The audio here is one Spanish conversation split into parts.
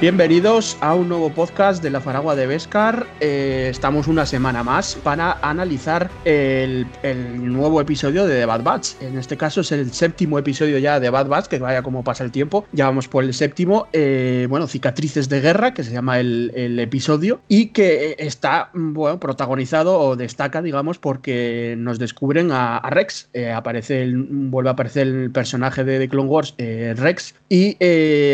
Bienvenidos a un nuevo podcast de la Faragua de Vescar. Eh, estamos una semana más para analizar el, nuevo episodio de The Bad Batch. En este caso es el séptimo episodio ya de Bad Batch, que vaya como pasa el tiempo. Ya vamos por el séptimo. Eh, bueno, Cicatrices de Guerra, que se llama el, episodio, y que está bueno, protagonizado o destaca, digamos, porque nos descubren a, Rex. Eh, aparece el, vuelve a aparecer el personaje de The Clone Wars, Rex. Y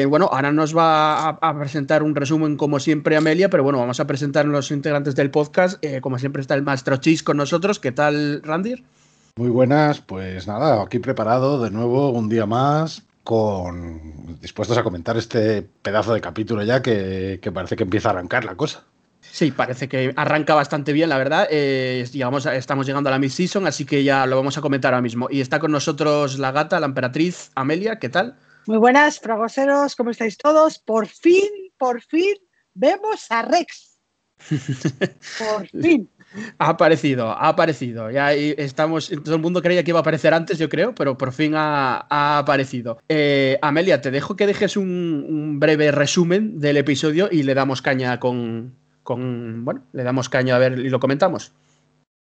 bueno, ahora nos va a presentar un resumen como siempre Amelia, pero bueno, vamos a presentar a los integrantes del podcast. Eh, como siempre está el maestro Chis con nosotros. ¿Qué tal, Randir? Muy buenas, pues nada, aquí preparado de nuevo un día más con dispuestos a comentar este pedazo de capítulo ya que, parece que empieza a arrancar la cosa. Sí, parece que arranca bastante bien, la verdad. Eh, estamos llegando a la mid-season, así que ya lo vamos a comentar ahora mismo. Y está con nosotros la gata, la emperatriz Amelia, ¿qué tal? Muy buenas, fragoseros, ¿cómo estáis todos? Por fin, por fin, vemos a Rex. Por fin. Ha aparecido, ha aparecido. Ya estamos. Todo el mundo creía que iba a aparecer antes, yo creo, pero por fin ha, aparecido. Eh, Amelia, te dejo que dejes un, breve resumen del episodio y le damos caña con, con. Bueno, le damos caña a ver y lo comentamos.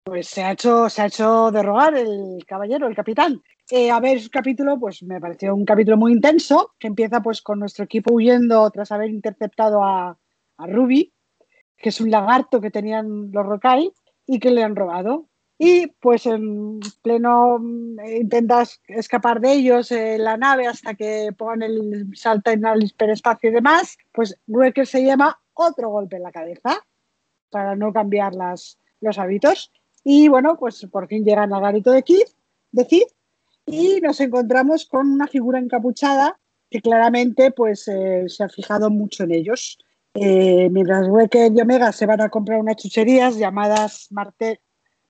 Pues se ha hecho, se ha hecho derrogar el caballero, el capitán. Eh, a ver, el capítulo, pues me pareció un capítulo muy intenso, que empieza pues con nuestro equipo huyendo tras haber interceptado a, Ruby, que es un lagarto que tenían los Rokai y que le han robado. Y pues en pleno eh, intentas escapar de ellos en la nave hasta que pongan el salto en el hiperespacio y demás, pues Wrecker se llama otro golpe en la cabeza para no cambiar las, los hábitos. Y bueno, pues por fin llegan al garito de Kid, de Kid y nos encontramos con una figura encapuchada que claramente pues, eh, se ha fijado mucho en ellos. Eh, mientras Wrecker y Omega se van a comprar unas chucherías llamadas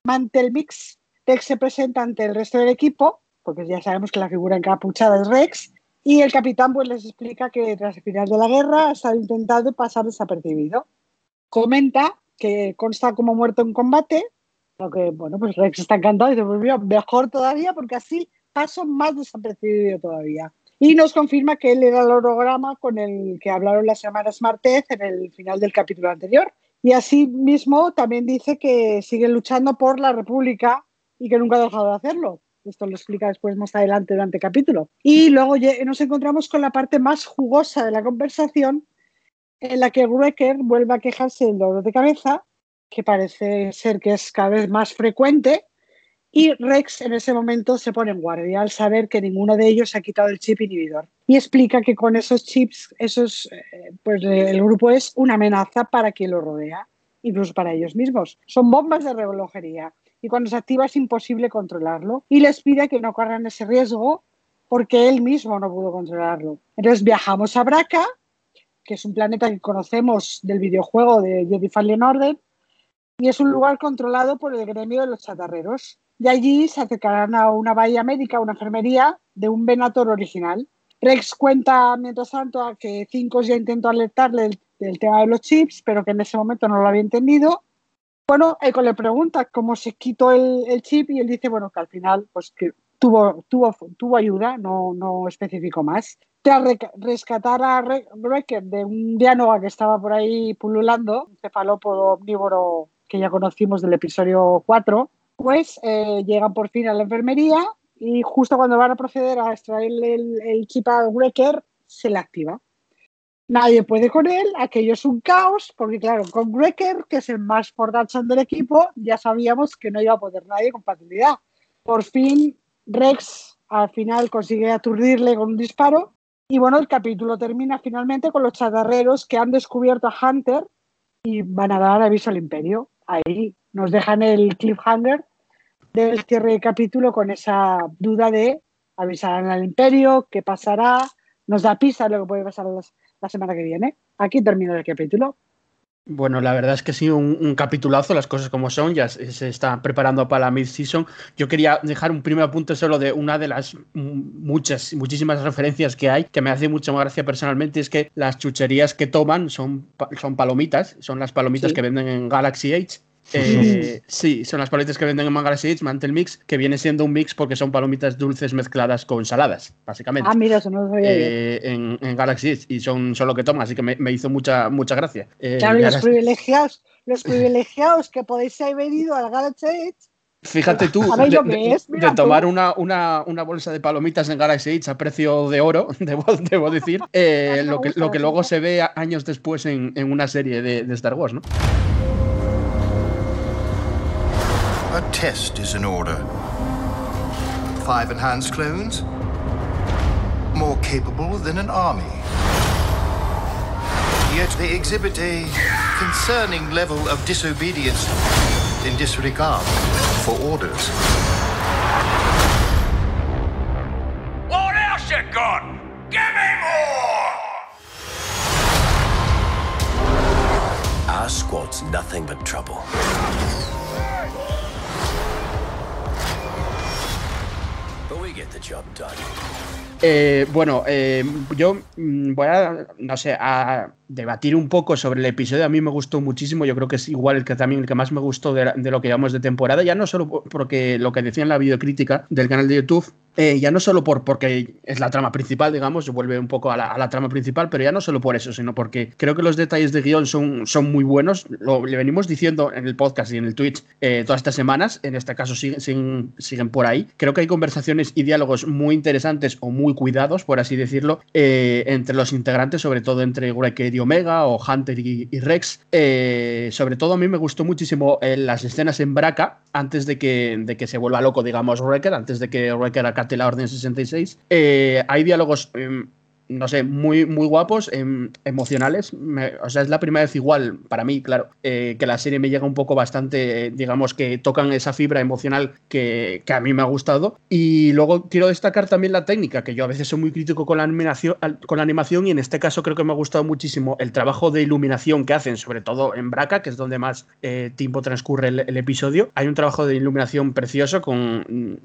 Mantel Mix, Rex se presenta ante el resto del equipo, porque ya sabemos que la figura encapuchada es Rex, y el capitán pues les explica que tras el final de la guerra ha estado intentando pasar desapercibido. Comenta que consta como muerto en combate, lo que, bueno, pues Rex está encantado y dice, pues mejor todavía porque así paso más desapercibido todavía. Y nos confirma que él era el holograma con el que hablaron las semanas martes en el final del capítulo anterior. Y así mismo también dice que sigue luchando por la República y que nunca ha dejado de hacerlo. Esto lo explica después más adelante durante el capítulo. Y luego nos encontramos con la parte más jugosa de la conversación, en la que Wrecker vuelve a quejarse del dolor de cabeza, que parece ser que es cada vez más frecuente, y Rex en ese momento se pone en guardia al saber que ninguno de ellos ha quitado el chip inhibidor. Y explica que con esos chips, esos, eh, pues eh, el grupo es una amenaza para quien lo rodea, incluso para ellos mismos. Son bombas de relojería y cuando se activa es imposible controlarlo. Y les pide que no corran ese riesgo porque él mismo no pudo controlarlo. Entonces viajamos a Braca, que es un planeta que conocemos del videojuego de Jedi Fallen Order, y es un lugar controlado por el gremio de los chatarreros y allí se acercarán a una bahía médica, una enfermería de un Venator original. Rex cuenta, mientras tanto, a que Cinco ya intentó alertarle del, tema de los chips, pero que en ese momento no lo había entendido. Bueno, Echo le pregunta cómo se quitó el, chip y él dice, bueno, que al final pues que tuvo, tuvo, tuvo ayuda, no, no especificó más. Tras rescatar a Wrecker de un diánoga que estaba por ahí pululando, un cefalópodo omnívoro que ya conocimos del episodio 4, pues eh, llegan por fin a la enfermería y justo cuando van a proceder a extraer el, chip a Wrecker, se le activa. Nadie puede con él, aquello es un caos, porque claro, con Wrecker, que es el más fortachón del equipo, ya sabíamos que no iba a poder nadie con facilidad. Por fin, Rex al final consigue aturdirle con un disparo y bueno, el capítulo termina finalmente con los chatarreros que han descubierto a Hunter y van a dar aviso al imperio. Ahí nos dejan el cliffhanger del cierre de capítulo con esa duda de avisar al imperio, qué pasará, nos da pista de lo que puede pasar la semana que viene. Aquí termina el capítulo. Bueno, la verdad es que sí, un, un capitulazo, las cosas como son, ya se, está preparando para la mid-season. Yo quería dejar un primer apunte solo de una de las muchas, muchísimas referencias que hay, que me hace mucha gracia personalmente, es que las chucherías que toman son, son palomitas, son las palomitas que venden en Galaxy Age Eh, sí, son las palomitas que venden en Galaxy Mantel Mix, que viene siendo un mix porque son palomitas dulces mezcladas con saladas, básicamente. Ah, mira, eso no lo sabía eh, en, en, Galaxy y son, son lo que toman, así que me, me hizo mucha, mucha gracia. Eh, claro, los privilegiados, los privilegiados que podéis haber venido al Galaxy Fíjate tú, de, de, tomar una, una, una, bolsa de palomitas en Galaxy Age a precio de oro, debo, debo decir, eh, lo, que, lo que luego se ve años después en, en una serie de, de Star Wars, ¿no? Test is in order. Five enhanced clones, more capable than an army. Yet they exhibit a concerning level of disobedience in disregard for orders. What else you got? Give me more! Our squad's nothing but trouble. But we get the job done. Eh, bueno, eh, yo mm, voy a, no sé, a debatir un poco sobre el episodio. A mí me gustó muchísimo. Yo creo que es igual el que también el que más me gustó de, lo que llevamos de temporada. Ya no solo porque lo que decía en la videocrítica del canal de YouTube, eh, ya no solo por porque es la trama principal, digamos, vuelve un poco a la, a la, trama principal, pero ya no solo por eso, sino porque creo que los detalles de guion son, son muy buenos. Lo le venimos diciendo en el podcast y en el Twitch eh, todas estas semanas. En este caso siguen, siguen, por ahí. Creo que hay conversaciones y diálogos muy interesantes o muy cuidados, por así decirlo, eh, entre los integrantes, sobre todo entre Wrecker y Omega o Hunter y, Rex. Eh, sobre todo a mí me gustó muchísimo las escenas en Braca antes de que, de que se vuelva loco, digamos, Wrecker, antes de que Wrecker acate la Orden 66. Eh, hay diálogos eh, no sé, muy, muy guapos, eh, emocionales. Me, o sea, es la primera vez igual, para mí, claro, eh, que la serie me llega un poco bastante, eh, digamos, que tocan esa fibra emocional que, que, a mí me ha gustado. Y luego quiero destacar también la técnica, que yo a veces soy muy crítico con la animación, con la animación y en este caso creo que me ha gustado muchísimo el trabajo de iluminación que hacen, sobre todo en Braca, que es donde más eh, tiempo transcurre el, el, episodio. Hay un trabajo de iluminación precioso, con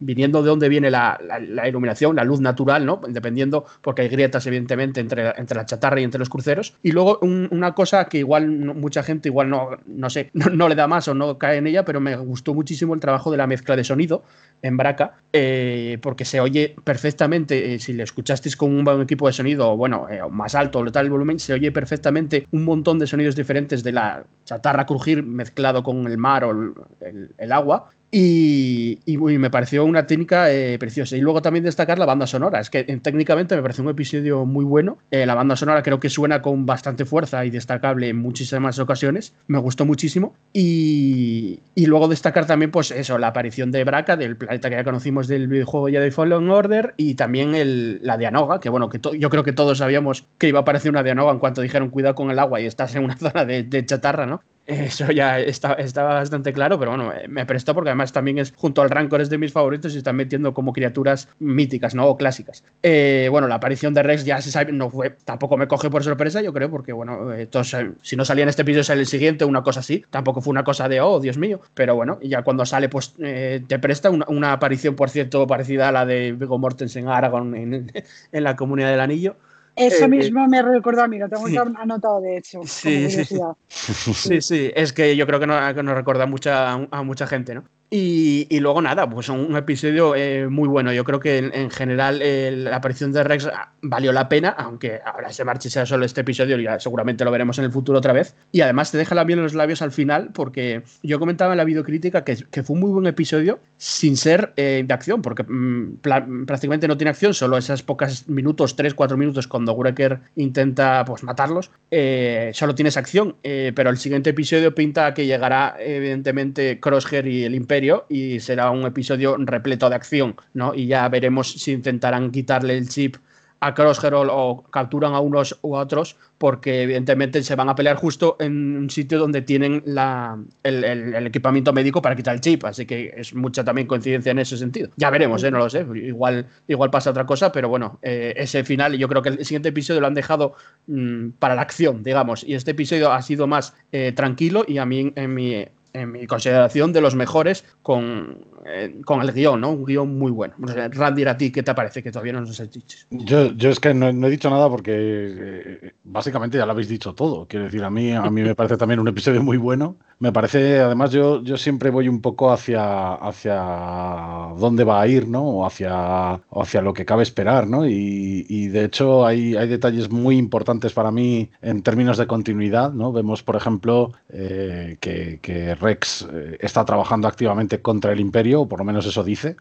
viniendo de dónde viene la, la, la iluminación, la luz natural, ¿no? Dependiendo porque hay grietas, evidentemente, entre, entre la chatarra y entre los cruceros. Y luego un, una cosa que igual no, mucha gente igual no, no sé, no, no, le da más o no cae en ella, pero me gustó muchísimo el trabajo de la mezcla de sonido en Braca, eh, porque se oye perfectamente, eh, si le escuchasteis con un equipo de sonido, bueno, eh, más alto o tal el volumen, se oye perfectamente un montón de sonidos diferentes de la chatarra crujir mezclado con el mar o el, el, el agua, y, me pareció una técnica eh, preciosa. Y luego también destacar la banda sonora. Es que eh, técnicamente me pareció un episodio muy bueno. Eh, la banda sonora creo que suena con bastante fuerza y destacable en muchísimas ocasiones. Me gustó muchísimo. Y, y luego destacar también, pues eso, la aparición de Braca, del planeta que ya conocimos del videojuego Jedi Fallen Order, y también el, la Dianoga, que bueno, que yo creo que todos sabíamos que iba a aparecer una Dianoga en cuanto dijeron cuidado con el agua y estás en una zona de, de chatarra, ¿no? Eso ya está, está, bastante claro, pero bueno, me prestó porque además también es junto al Rancor es de mis favoritos y están metiendo como criaturas míticas, ¿no? O clásicas. Eh, bueno, la aparición de Rex ya se sabe, no fue, tampoco me coge por sorpresa, yo creo, porque bueno, eh, si no salía en este episodio sale el siguiente, una cosa así, tampoco fue una cosa de, oh, Dios mío, pero bueno, ya cuando sale, pues eh, te presta una, aparición, por cierto, parecida a la de Viggo Mortensen Aragorn en, en la Comunidad del Anillo. Eso eh, mismo me recordó a mí, lo tengo sí. anotado de hecho. Sí, sí. sí, sí, es que yo creo que nos no recuerda mucha, a mucha gente, ¿no? Y, y, luego nada, pues un episodio eh, muy bueno. Yo creo que en, en general eh, la aparición de Rex valió la pena, aunque ahora se marche sea solo este episodio, ya seguramente lo veremos en el futuro otra vez. Y además te deja la miel en los labios al final, porque yo comentaba en la videocrítica que, que fue un muy buen episodio sin ser eh, de acción, porque mmm, prácticamente no tiene acción, solo esas pocas minutos, 3-4 minutos cuando Wrecker intenta pues matarlos, eh, solo tienes acción, eh, pero el siguiente episodio pinta que llegará evidentemente Crosshair y el Imperio y será un episodio repleto de acción, ¿no? Y ya veremos si intentarán quitarle el chip a Crosshair o, capturan a unos u otros, porque evidentemente se van a pelear justo en un sitio donde tienen la, el, equipamiento médico para quitar el chip, así que es mucha también coincidencia en ese sentido. Ya veremos, ¿eh? no lo sé, igual, igual pasa otra cosa, pero bueno, eh, ese final, yo creo que el siguiente episodio lo han dejado mmm, para la acción, digamos, y este episodio ha sido más eh, tranquilo y a mí, en mi en mi consideración, de los mejores con, eh, con el guion, ¿no? Un guion muy bueno. No sé, Randy, ¿a ti qué te parece? Que todavía no nos has dicho. Yo, yo es que no, no he dicho nada porque eh, básicamente ya lo habéis dicho todo. Quiero decir, a mí, a mí me parece también un episodio muy bueno. Me parece, además, yo, yo siempre voy un poco hacia, hacia dónde va a ir, ¿no? O hacia, o hacia lo que cabe esperar, ¿no? Y, y de hecho hay, hay detalles muy importantes para mí en términos de continuidad, ¿no? Vemos, por ejemplo, eh, que, que Rex está trabajando activamente contra el Imperio, o por lo menos eso dice.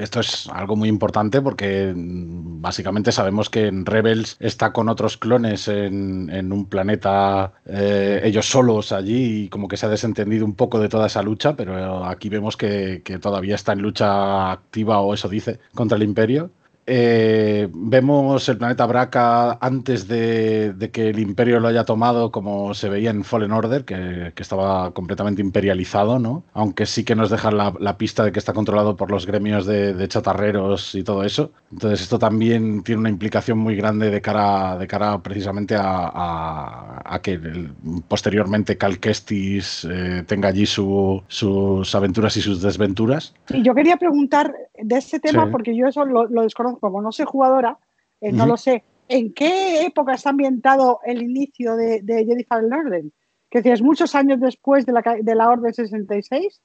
Esto es algo muy importante porque mm, básicamente sabemos que en Rebels está con otros clones en, en un planeta eh, ellos solos allí y como que se ha desentendido un poco de toda esa lucha, pero aquí vemos que, que todavía está en lucha activa o eso dice contra el imperio. Eh, vemos el planeta Braca antes de, de, que el imperio lo haya tomado, como se veía en Fallen Order, que, que estaba completamente imperializado, ¿no? Aunque sí que nos dejan la, la, pista de que está controlado por los gremios de, de, chatarreros y todo eso. Entonces, esto también tiene una implicación muy grande de cara, de cara precisamente a, a, a que el, posteriormente Cal Kestis eh, tenga allí su, sus aventuras y sus desventuras. Y yo quería preguntar de ese tema, sí. porque yo eso lo, lo desconozco como no soy jugadora, eh, no uh -huh. lo sé. ¿En qué época está ambientado el inicio de, de Jedi Fallen Order? Que decías, muchos años después de la, de la Orden 66.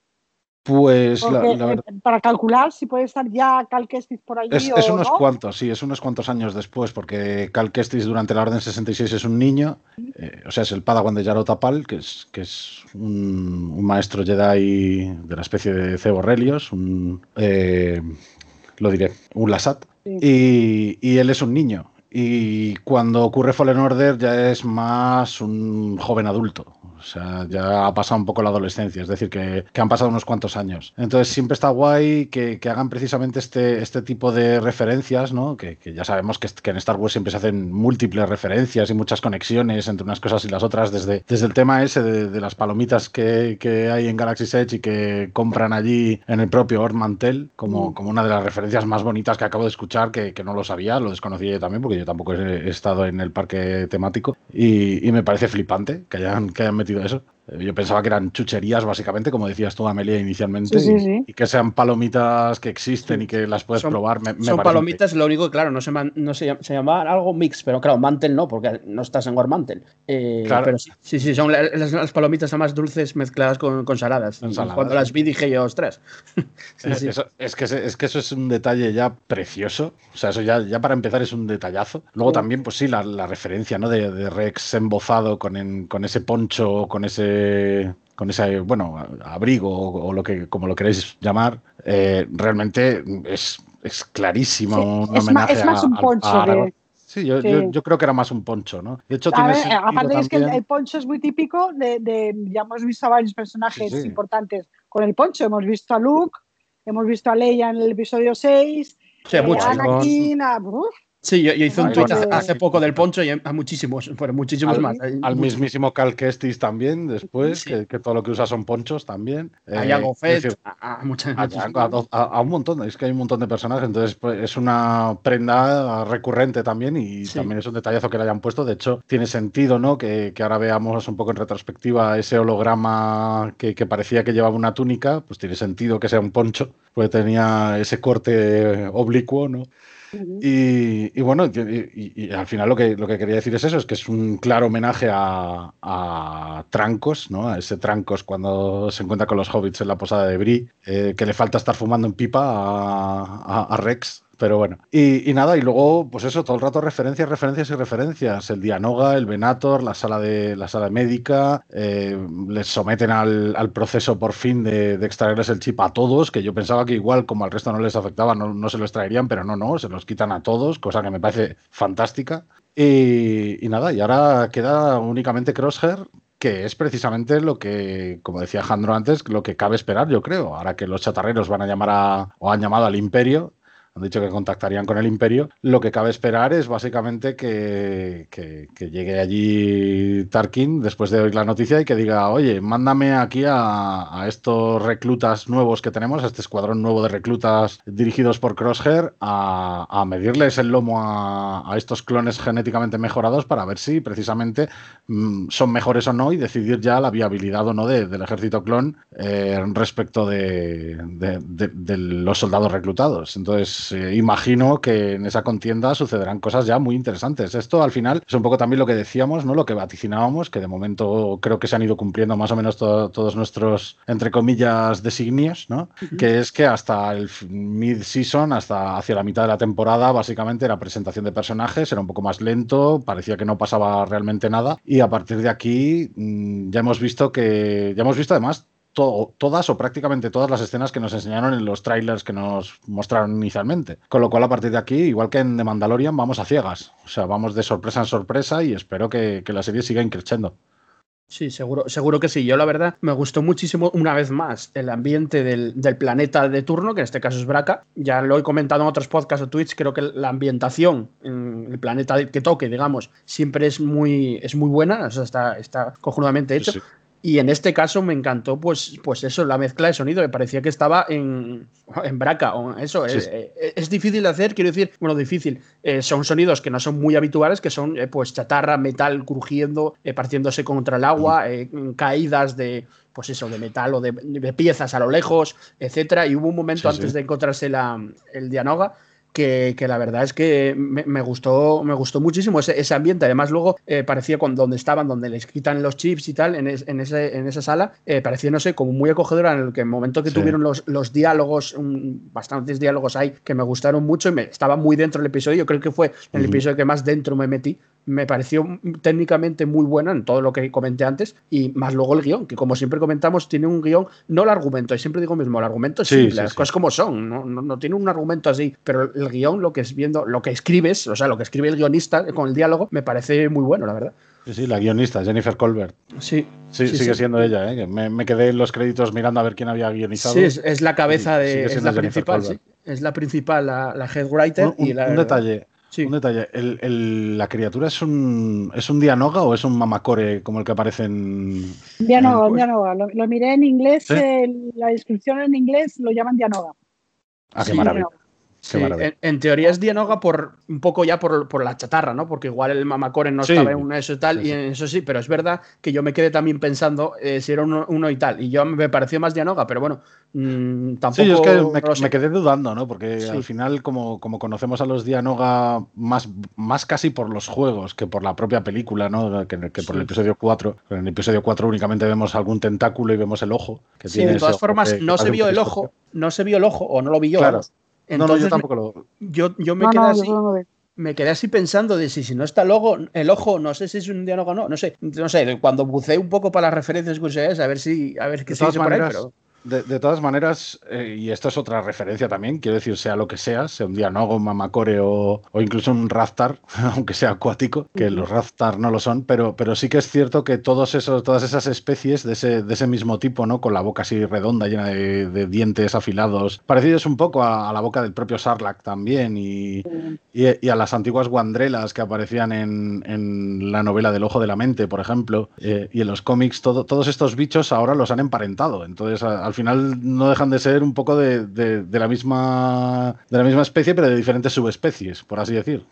Pues la, la eh, para calcular si puede estar ya Cal Kestis por allí. Es, o es unos no. cuantos, sí, es unos cuantos años después, porque Cal Kestis durante la Orden 66 es un niño, eh, o sea, es el Padawan de Yaro Tapal, que es, que es un, un maestro Jedi de la especie de Cebo Relios, un, eh, lo diré, un Lasat. Y, y, él es un niño. Y cuando ocurre Fallen Order ya es más un joven adulto. O sea, ya ha pasado un poco la adolescencia, es decir, que, que han pasado unos cuantos años. Entonces siempre está guay que, que hagan precisamente este, este, tipo de referencias, ¿no? Que, que ya sabemos que, en Star Wars siempre se hacen múltiples referencias y muchas conexiones entre unas cosas y las otras, desde, desde el tema ese de, de las palomitas que, hay en Galaxy's Edge y que compran allí en el propio Ord Mantell, como, mm. como una de las referencias más bonitas que acabo de escuchar, que, no lo sabía, lo desconocía yo también, porque yo tampoco he, he estado en el parque temático, y, y me parece flipante que hayan, que hayan metido eso. Yo pensaba que eran chucherías, básicamente, como decías tú, Amelia, inicialmente, sí, sí, sí. Y, y, que sean palomitas que existen y que las puedes son, probar. Me, me son palomitas, lo único que, claro, no se, man, no se, se llamaban algo mix, pero claro, Mantel no, porque no estás en War Mantel. Eh, claro. Pero sí, sí, son las, las, palomitas más dulces mezcladas con, con saladas. Ensaladas. Cuando las vi dije yo, ostras. sí, eso, es, que, es que eso es un detalle ya precioso. O sea, eso ya, ya para empezar es un detallazo. Luego también, pues sí, la, la referencia ¿no? de, de Rex embozado con, en, con ese poncho, con ese con ese, bueno, abrigo o, o, lo que, como lo queréis llamar, eh, realmente es, es clarísimo sí, un es homenaje más, es más un poncho a, a, de... Sí, yo, sí. Yo, yo, creo que era más un poncho, ¿no? De hecho, tiene ver, aparte es que el, el, poncho es muy típico de, de, ya hemos visto a varios personajes sí, importantes con el poncho. Hemos visto a Luke, hemos visto a Leia en el episodio 6, sí, eh, mucho, Anakin, a, uf, Sí, yo, yo hice un tweet hace poco del poncho y a muchísimos, bueno, muchísimos al, más. Al mismísimo Cal Kestis también, después, sí. que, que, todo lo que usa son ponchos también. A Jango eh, Fett, a, a, muchas, a, a, a, un montón, es que hay un montón de personajes, entonces pues, es una prenda recurrente también y sí. también es un detallazo que le hayan puesto. De hecho, tiene sentido, ¿no? Que, que ahora veamos un poco en retrospectiva ese holograma que, que parecía que llevaba una túnica, pues tiene sentido que sea un poncho, porque tenía ese corte oblicuo, ¿no? Y, bueno, y, al final lo que, lo que quería decir es eso, es que es un claro homenaje a, a Trancos, ¿no? A ese Trancos cuando se encuentra con los hobbits en la posada de Brie, eh, que le falta estar fumando en pipa a, a Rex, pero bueno. Y, nada, y luego, pues eso, todo el rato referencias, referencias y referencias. El Dianoga, el Venator, la sala de la sala médica, eh, les someten al, al, proceso por fin de, extraerles el chip a todos, que yo pensaba que igual, como al resto no les afectaba, no, no se lo extraerían, pero no, no, se los quitan a todos, cosa que me parece fantástica. Y, y nada, y ahora queda únicamente Crosshair, que es precisamente lo que, como decía Jandro antes, lo que cabe esperar, yo creo. Ahora que los chatarreros van a llamar a, o han llamado al imperio, han dicho que contactarían con el Imperio. Lo que cabe esperar es básicamente que, que- llegue allí Tarkin después de oír la noticia y que diga, oye, mándame aquí a, estos reclutas nuevos que tenemos, a este escuadrón nuevo de reclutas dirigidos por Crosshair, a, a medirles el lomo a, a estos clones genéticamente mejorados para ver si precisamente mm, son mejores o no y decidir ya la viabilidad o no de- del ejército clon eh, respecto de- de los soldados reclutados. Entonces, eh, imagino que en esa contienda sucederán cosas ya muy interesantes. Esto al final es un poco también lo que decíamos, ¿no? Lo que vaticinábamos, que de momento creo que se han ido cumpliendo más o menos to- todos nuestros, entre comillas, designios, ¿no? Que es que hasta el mid-season, hasta hacia la mitad de la temporada, básicamente era presentación de personajes, era un poco más lento, parecía que no pasaba realmente nada. Y a partir de aquí mm, ya hemos visto que, ya hemos visto además to- todas o prácticamente todas las escenas que nos enseñaron en los trailers que nos mostraron inicialmente. Con lo cual, a partir de aquí, igual que en The Mandalorian, vamos a ciegas. O sea, vamos de sorpresa en sorpresa y espero que, que la serie siga increciendo. Sí, seguro, seguro que sí. Yo la verdad me gustó muchísimo una vez más el ambiente del, del planeta de turno, que en este caso es Braca. Ya lo he comentado en otros podcasts o tweets, creo que la ambientación en el planeta que toque, digamos, siempre es muy, es muy buena, o sea, está, está cojonudamente hecho. Sí, sí. Y en este caso me encantó, pues, pues eso, la mezcla de sonido. Me parecía que estaba en, en braca. o Eso Sí, es, sí. eh, es difícil de hacer, quiero decir, bueno, difícil. Eh, son sonidos que no son muy habituales, que son eh, pues chatarra, metal crujiendo, eh, partiéndose contra el agua, eh, caídas de, pues eso, de metal o de, de piezas a lo lejos, etcétera. Y hubo un momento Sí, sí. antes de encontrarse la, el Dianoga que, que la verdad es que me, me gustó, me gustó muchísimo ese, ese ambiente. Además, luego eh, parecía con donde estaban, donde les quitan los chips y tal, en, es- en, ese, en esa sala, eh, parecía, no sé, como muy acogedora en el que el momento que Sí. tuvieron los, los diálogos, un- bastantes diálogos ahí que me gustaron mucho y me estaba muy dentro del episodio. Yo creo que fue el Ujú. episodio que más dentro me metí. Me pareció técnicamente muy buena en todo lo que comenté antes y más luego el guion, que como siempre comentamos, tiene un guion, no el argumento, y siempre digo mismo, el argumento es Sí, simple, sí, las cosas como son, no, no, no tiene un argumento así, pero el guion, lo que es viendo, lo que escribes, o sea, lo que escribe el guionista con el diálogo, me parece muy bueno, la verdad. Sí, sí, la guionista, Jennifer Colbert. Sí, Sí, Sí, sigue sí. siendo ella, ¿eh? me, me quedé en los créditos mirando a ver quién había guionizado. sí es, es la cabeza de. Es la principal, sí. Es la principal, la, la head writer. Un, un- y la, un detalle. Sí. Un detalle. El- el- ¿La criatura es un, es un Dianoga o es un mamacore como el que aparece en. Dianoga, pues- Dianoga. Lo, lo miré en inglés, la descripción en inglés lo llaman Dianoga. Ah, qué Sí, maravilla. Dianoga. Sí, en, en teoría es Dianoga por un poco ya por, por la chatarra, ¿no? Porque igual el mamacore no Sí. estaba en una eso y tal, Sí, y en eso sí, pero es verdad que yo me quedé también pensando eh, si era uno, uno y tal, y yo me pareció más Dianoga, pero bueno, mm, tampoco. Sí, yo es que me, me quedé dudando, ¿no? Porque al final, como, como conocemos a los Dianoga más, más casi por los juegos que por la propia película, ¿no? Que, que por el episodio 4. En el episodio 4 únicamente vemos algún tentáculo y vemos el ojo. Que Sí, tiene de todas formas, no se vio el ojo, no se vio el ojo, o no lo vi yo. Claro. vamos. No, no, Entonces yo tampoco lo. yo, yo me No, quedé no, así. no me quedé así pensando de si, si no está el ojo, el ojo, no sé si es un diálogo o no, no sé, no sé, cuando buceé un poco para las referencias curiosidades, a ver si, a ver qué se dice por ahí, maneras, pero De, de todas maneras, eh, y esto es otra referencia también, quiero decir, sea lo que sea, sea un Dianogo, un Mamacore o, o incluso un Raftar, aunque sea acuático, que los Raftar no lo son, pero, pero sí que es cierto que todos esos, todas esas especies de ese, de ese mismo tipo, ¿no? Con la boca así redonda, llena de, de dientes afilados, parecidos un poco a, a la boca del propio Sarlacc también, y, y, y a las antiguas guandrelas que aparecían en, en la novela del Ojo de la Mente, por ejemplo, eh, y en los cómics, todo- todos estos bichos ahora los han emparentado. Entonces, a- al final no dejan de ser un poco de, de- la misma de la misma especie, pero de diferentes subespecies, por así decir.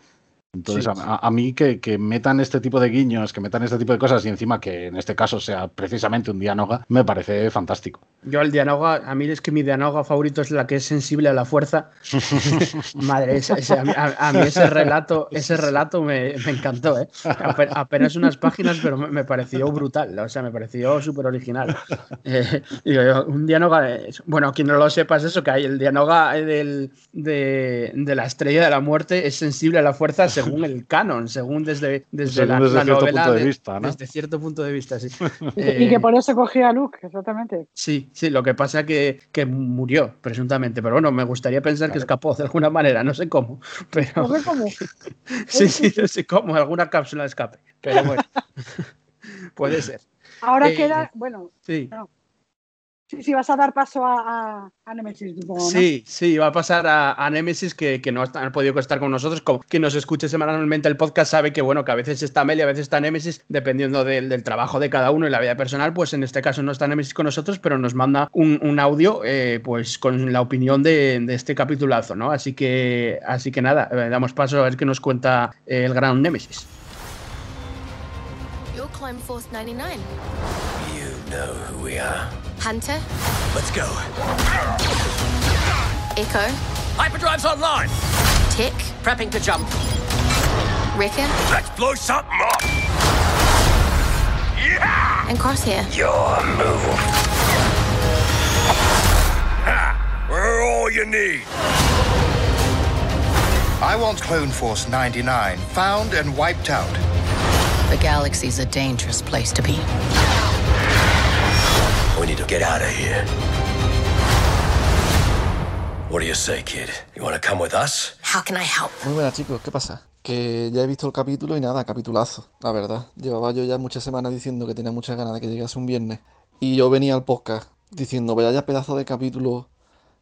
Entonces, Sí. a, a mí que, que metan este tipo de guiños, que metan este tipo de cosas y encima que en este caso sea precisamente un dianoga, me parece fantástico. yo el dianoga, a mí es que mi dianoga favorito es la que es sensible a la fuerza. Madre, ese- ese- a, mí, a- a mí ese relato, ese relato me, me encantó, ¿eh? Ape- Apenas unas páginas, pero me, me pareció brutal, o sea, me pareció súper original. Eh, yo, un dianoga, es- bueno, quien no lo sepa es eso, que hay el dianoga del, de, de la estrella de la muerte es sensible a la fuerza según el canon, según desde, desde Según la, desde la cierto novela. punto de vista, ¿no? Desde cierto punto de vista, sí. Y, Eh, y que por eso cogía a Luke, exactamente. Sí, sí, lo que pasa que, que murió, presuntamente. Pero bueno, me gustaría pensar que escapó de alguna manera, no sé cómo. Pero ¿Cómo, cómo? sí, sí, no sé cómo, alguna cápsula de escape. Pero bueno, puede ser. Ahora Eh, queda, bueno, Sí. Sí, sí, vas a dar paso a, a, a Nemesis, supongo, ¿no? Sí, sí, va a pasar a, a Nemesis que, que no ha ha podido estar con nosotros. Como quien nos escuche semanalmente el podcast sabe que, bueno, que a veces está Mel y a veces está Nemesis, dependiendo del, del trabajo de cada uno y la vida personal. Pues en este caso no está Nemesis con nosotros, pero nos manda un, un audio, eh, pues con la opinión de, de este capitulazo, ¿no? Así que, así que nada, eh, damos paso a ver qué nos cuenta eh, el gran Nemesis. You're Climb Force 99. You know who we are. Hunter, Let's go. Echo, Hyperdrive's online. Tick, Prepping to jump. Ricker, Let's blow something up. Yeah! and Crosshair. Your move. Ha! We're all you need. I want Clone Force 99 found and wiped out. The galaxy's a dangerous place to be. We need to get out of here. What do you say, kid? You want to come with us? How can I help? Muy buenas chicos, ¿qué pasa? Que ya he visto el capítulo y nada, capitulazo, la verdad. Llevaba yo ya muchas semanas diciendo que tenía muchas ganas de que llegase un viernes. Y yo venía al podcast diciendo, vaya pedazo de capítulo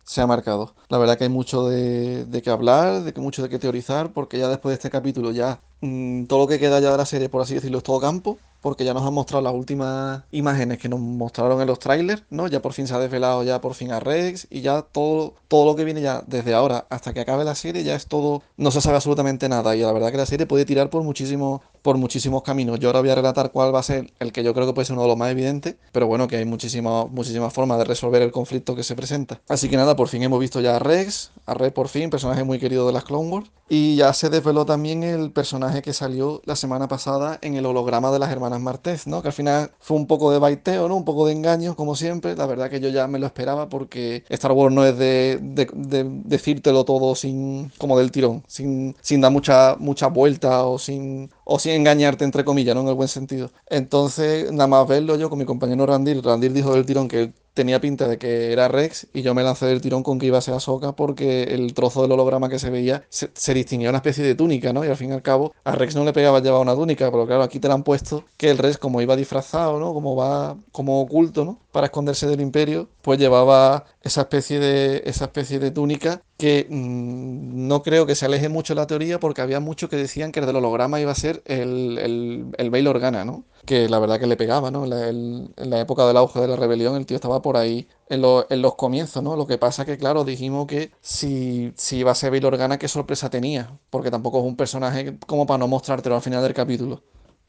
se ha marcado. La verdad que hay mucho de, de qué hablar, de que mucho de qué teorizar, porque ya después de este capítulo ya mm, todo lo que queda ya de la serie, por así decirlo, es todo campo. Porque ya nos han mostrado las últimas imágenes que nos mostraron en los trailers, ¿no? Ya por fin se ha desvelado ya por fin a Rex y ya todo, todo lo que viene ya desde ahora hasta que acabe la serie ya es todo, no se sabe absolutamente nada y la verdad que la serie puede tirar por muchísimos, por muchísimos caminos. Yo ahora voy a relatar cuál va a ser el que yo creo que puede ser uno de los más evidentes, pero bueno, que hay muchísimas, muchísimas formas de resolver el conflicto que se presenta. Así que nada, por fin hemos visto ya a Rex, a Rex por fin, personaje muy querido de las Clone Wars, y ya se desveló también el personaje que salió la semana pasada en el holograma de las hermanas Martez, ¿no? Que al final fue un poco de baiteo, ¿no? Un poco de engaño, como siempre. La verdad que yo ya me lo esperaba porque Star Wars no es de, de- de decírtelo todo sin, como del tirón, sin, sin dar mucha, mucha vuelta o sin, o sin engañarte, entre comillas, ¿no? En el buen sentido. Entonces, nada más verlo yo con mi compañero Randir, Randir dijo del tirón que tenía pinta de que era Rex y yo me lancé del tirón con que iba a ser Ahsoka porque el trozo del holograma que se veía se, se distinguía una especie de túnica, ¿no? Y al fin y al cabo a Rex no le pegaba llevar una túnica, pero claro, aquí te la han puesto que el Rex como iba disfrazado, ¿no? Como va como oculto, ¿no? Para esconderse del imperio, pues llevaba esa especie de esa especie de túnica que mm, no creo que se aleje mucho la teoría porque había muchos que decían que el del holograma iba a ser el, el, el Bail Organa, ¿no? Que la verdad que le pegaba, ¿no? En la, en la época del auge de la rebelión el tío estaba por ahí en, lo- en los comienzos, ¿no? Lo que pasa que, claro, dijimos que si, si iba a ser Bail Organa, qué sorpresa tenía, porque tampoco es un personaje como para no mostrártelo al final del capítulo.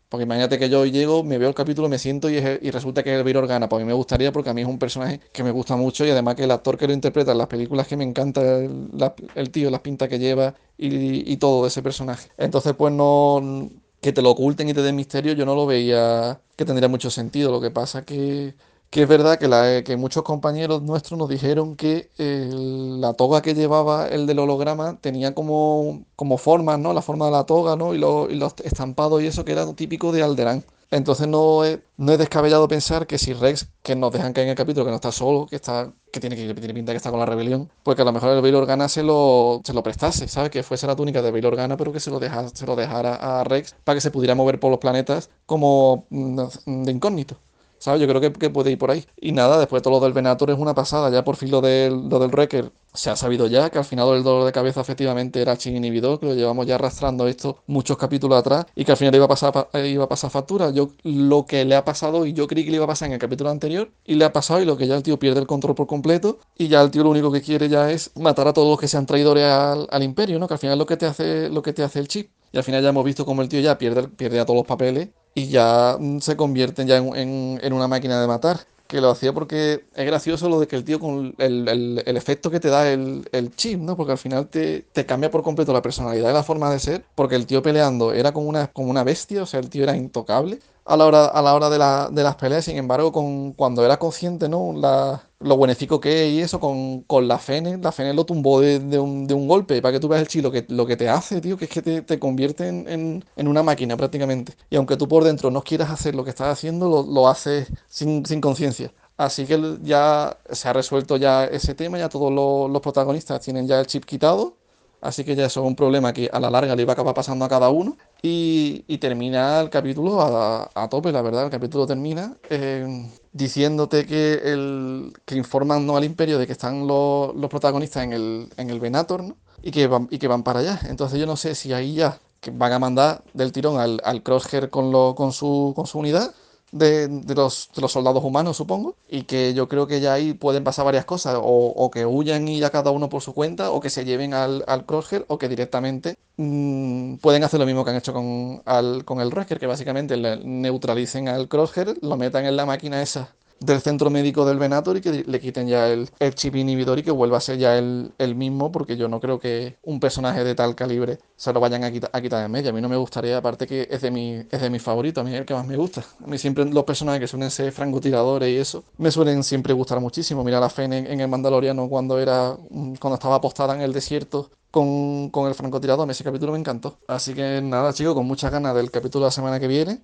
Porque imagínate que yo llego, me veo el capítulo, me siento y, es y resulta que es el Bail Organa. Pues a mí me gustaría porque a mí es un personaje que me gusta mucho y además que el actor que lo interpreta en las películas que me encanta el, tío, las pintas que lleva y, y todo de ese personaje. Entonces pues no... Que te lo oculten y te den misterio, yo no lo veía que tendría mucho sentido. Lo que pasa que, que es verdad que, la- que muchos compañeros nuestros nos dijeron que la toga que llevaba el del holograma tenía como, como formas, ¿no? La forma de la toga, ¿no? Y, lo- y los estampados y eso que era típico de Alderaan. Entonces no es, no es descabellado pensar que si Rex, que nos dejan caer en el capítulo, que no está solo, que está, que tiene, que tiene pinta que está con la rebelión, pues que a lo mejor el Bail Organa se lo, se lo prestase, ¿sabes? Que fuese la túnica de Bail Organa, pero que se lo, deja, se lo dejara a Rex para que se pudiera mover por los planetas como mm, de incógnito. ¿Sabes? Yo creo que, que puede ir por ahí. Y nada, después todo lo del Venator es una pasada. Ya por fin lo del, lo Wrecker se ha sabido ya que al final el dolor de cabeza efectivamente era chin inhibidor, que lo llevamos ya arrastrando esto muchos capítulos atrás y que al final iba a pasar, pa- eh, iba a pasar factura. Yo lo que le ha pasado y yo creí que le iba a pasar en el capítulo anterior y le ha pasado y lo que ya el tío pierde el control por completo y ya el tío lo único que quiere ya es matar a todos los que sean traidores al, al imperio, ¿no? Que al final es lo que te hace, lo que te hace el chip. Y al final ya hemos visto como el tío ya pierde, pierde a todos los papeles y ya mm, se convierte ya en, en- en una máquina de matar. Que lo hacía porque es gracioso lo de que el tío con el, el- el efecto que te da el, el chip, ¿no? Porque al final te, te cambia por completo la personalidad y la forma de ser. Porque el tío peleando era como una, como una bestia, o sea, el tío era intocable a la hora, a la hora de, la- de las peleas. Sin embargo, con, cuando era consciente, ¿no? La, lo beneficio que es y eso, con, con la Fene, la Fene lo tumbó de, de un, de un golpe. Para que tú veas el chi, lo que, lo que te hace, tío, que es que te, te convierte en, en- en una máquina prácticamente. Y aunque tú por dentro no quieras hacer lo que estás haciendo, lo, lo haces sin, sin conciencia. Así que ya se ha resuelto ya ese tema, ya todos los, los protagonistas tienen ya el chip quitado. Así que ya eso es un problema que a la larga le iba a acabar pasando a cada uno. Y, y termina el capítulo a, tope, la verdad. El capítulo termina eh, diciéndote que, el, que informan ¿no? al imperio de que están los, los protagonistas en el, en el Venator ¿no? y, que van, y que van para allá. Entonces yo no sé si ahí ya van a mandar del tirón al, al Crosshair con, lo, con, su, con su unidad de, los, de, los, soldados humanos, supongo, y que yo creo que ya ahí pueden pasar varias cosas, o, o que huyan y ya cada uno por su cuenta, o que se lleven al, al Crosshair, o que directamente mmm, pueden hacer lo mismo que han hecho con, con el Wrecker, que básicamente le neutralicen al Crosshair, lo metan en la máquina esa del centro médico del Venator y que le quiten ya el, el chip inhibidor y que vuelva a ser ya el, el, mismo, porque yo no creo que un personaje de tal calibre se lo vayan a, quita, a quitar de media. A mí no me gustaría, aparte que es de, mi, es de mis favoritos, a mí es el que más me gusta. A mí siempre los personajes que suelen ser francotiradores y eso, me suelen siempre gustar muchísimo. Mira la fe en, el Mandaloriano cuando era cuando estaba apostada en el desierto con, con, el francotirador. Ese capítulo me encantó. Así que nada, chicos, con muchas ganas del capítulo de la semana que viene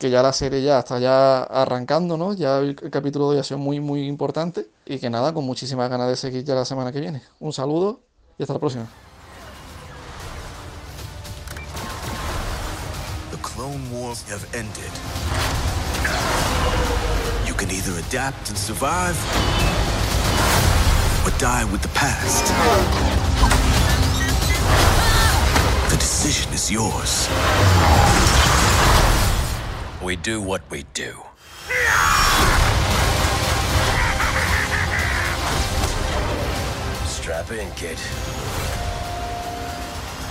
que ya la serie ya está ya arrancando, ¿no? Ya el, el capítulo de hoy ha sido muy, muy importante. Y que nada, con muchísimas ganas de seguir ya la semana que viene. Un saludo y hasta la próxima. The Clone Wars have ended. You can either adapt and survive, or die with the past. The decision is yours. We do what we do. Strap in, kid.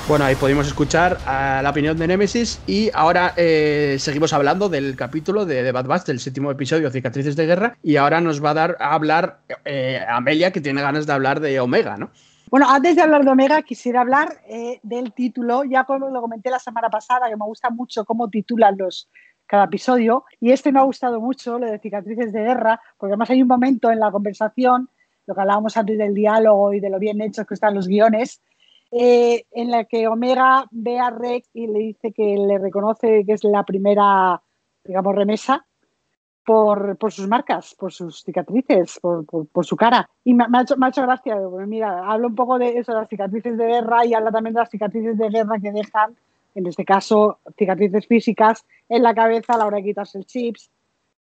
Bueno, ahí pudimos escuchar a la opinión de Nemesis y ahora eh, seguimos hablando del capítulo de, de Bad Batch, del séptimo episodio, Cicatrices de Guerra, y ahora nos va a dar a hablar eh, Amelia, que tiene ganas de hablar de Omega, ¿no? Bueno, antes de hablar de Omega, quisiera hablar eh, del título, ya como lo comenté la semana pasada, que me gusta mucho cómo titulan los, cada episodio. Y este me ha gustado mucho, lo de cicatrices de guerra, porque además hay un momento en la conversación, lo que hablábamos antes del diálogo y de lo bien hechos que están los guiones, eh, en la que Omega ve a Rek y le dice que le reconoce que es la primera, digamos, remesa por, sus marcas, por sus cicatrices, por, su cara. Y me, me, ha hecho, mira, hablo un poco de eso, de las cicatrices de guerra y habla también de las cicatrices de guerra que dejan en este caso cicatrices físicas en la cabeza a la hora de quitarse el chips.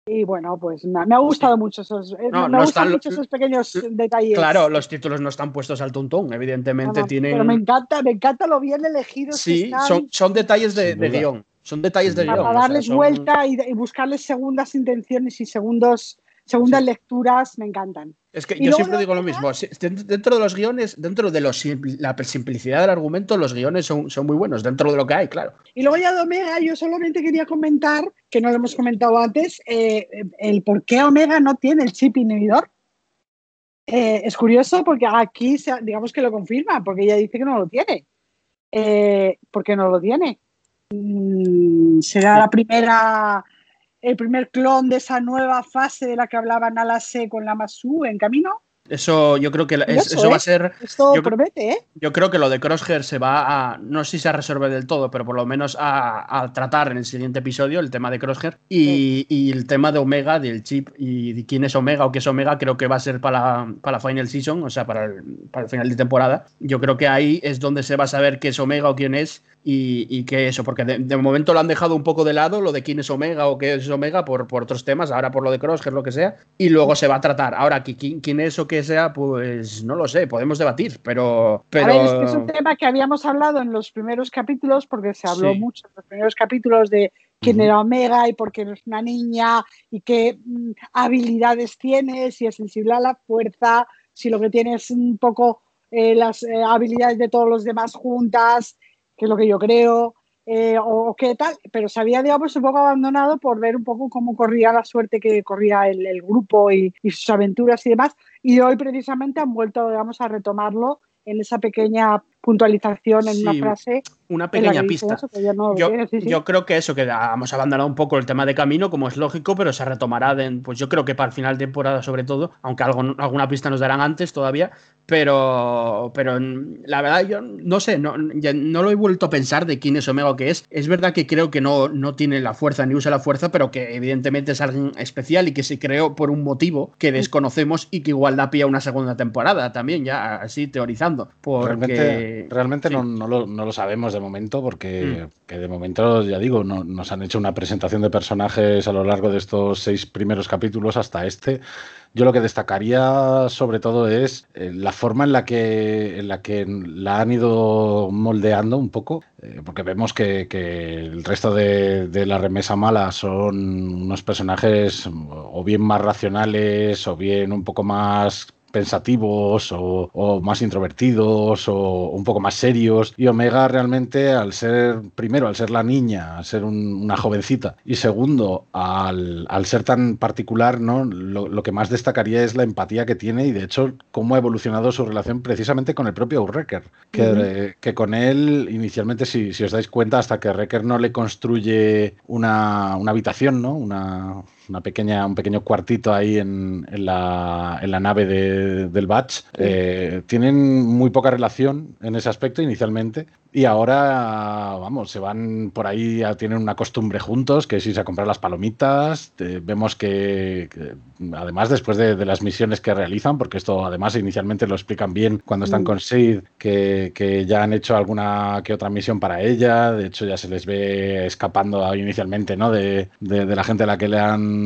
Y bueno, pues me, me ha gustado sí. mucho esos, no, me no gustan mucho esos pequeños detalles. Claro, los títulos no están puestos al tuntún, evidentemente no, tienen. Pero me encanta, me encanta lo bien elegidos. Sí, que están. Son, son detalles de, de guion. Son detalles de Para guion. darles o sea, son... vuelta y, y, buscarles segundas intenciones y segundos, segundas sí. lecturas, me encantan. Es que y yo siempre digo lo mismo. Dentro de los guiones, dentro de los, la simplicidad del argumento, los guiones son, son, muy buenos, dentro de lo que hay, claro. Y luego ya de Omega, yo solamente quería comentar, que no lo hemos comentado antes, eh, el por qué Omega no tiene el chip inhibidor. Eh, es curioso porque aquí, se, digamos que lo confirma, porque ella dice que no lo tiene. Eh, ¿Por qué no lo tiene? Mm, será la primera el primer clon de esa nueva fase de la que hablaba Nala C con la Masu en camino. Eso yo creo que es, eso, eso ¿eh? va a ser. Esto yo, promete, ¿eh? Yo creo que lo de Crosshair se va a. No sé si se resuelve del todo, pero por lo menos a, a tratar en el siguiente episodio el tema de Crosshair y, sí. y, el tema de Omega, del chip y de quién es Omega o qué es Omega, creo que va a ser para, para la final season, o sea, para el, para el final de temporada. Yo creo que ahí es donde se va a saber qué es Omega o quién es y, y que eso, porque de, de, momento lo han dejado un poco de lado, lo de quién es Omega o qué es Omega por, por otros temas, ahora por lo de Crosshair, lo que sea, y luego se va a tratar. Ahora, quién, quién es o qué sea, pues no lo sé, podemos debatir, pero... pero... A ver, es, que es un tema que habíamos hablado en los primeros capítulos, porque se habló sí. mucho en los primeros capítulos de quién era Omega y por qué no es una niña y qué mm, habilidades tiene, si es sensible a la fuerza, si lo que tiene es un poco eh, las eh, habilidades de todos los demás juntas, que es lo que yo creo, eh, o, o, qué tal, pero se había, digamos, un poco abandonado por ver un poco cómo corría la suerte que corría el, el grupo y, y, sus aventuras y demás, y hoy precisamente han vuelto, digamos, a retomarlo en esa pequeña puntualización en sí, una frase. Una pequeña pista. Eso, yo, no yo, sí, sí. yo, creo que eso, que hemos abandonado un poco el tema de camino, como es lógico, pero se retomará, de, pues yo creo que para el final de temporada sobre todo, aunque algo, alguna pista nos darán antes todavía, pero, pero la verdad yo no sé, no, no lo he vuelto a pensar de quién es Omega o qué es. Es verdad que creo que no, no tiene la fuerza ni usa la fuerza, pero que evidentemente es alguien especial y que se creó por un motivo que desconocemos y que igual da pie a una segunda temporada también, ya así teorizando. Porque... Realmente Realmente sí. no, no lo, no lo sabemos de momento, porque Mm. que de momento, ya digo, no- nos han hecho una presentación de personajes a lo largo de estos seis primeros capítulos hasta este. Yo lo que destacaría sobre todo es eh, la forma en la que, en la que la han ido moldeando un poco, eh, porque vemos que, que el resto de, de la remesa mala son unos personajes o bien más racionales o bien un poco más pensativos o, o más introvertidos o un poco más serios. Y Omega realmente al ser primero al ser la niña al ser un- una jovencita y segundo al, al ser tan particular no lo, lo que más destacaría es la empatía que tiene y de hecho cómo ha evolucionado su relación precisamente con el propio Wrecker que, eh, que con él inicialmente si, si os dais cuenta hasta que Wrecker no le construye una, una habitación no una una pequeña, un pequeño cuartito ahí en, en la, en la nave de- del Batch. Eh, tienen muy poca relación en ese aspecto inicialmente y ahora, vamos, se van por ahí, tienen una costumbre juntos, que es irse a comprar las palomitas. Eh, vemos que, que, además, después de, de las misiones que realizan, porque esto además inicialmente lo explican bien cuando están Mm. con Sid, que, que ya han hecho alguna que otra misión para ella. De hecho, ya se les ve escapando inicialmente, ¿no? De, de- de la gente a la que le han,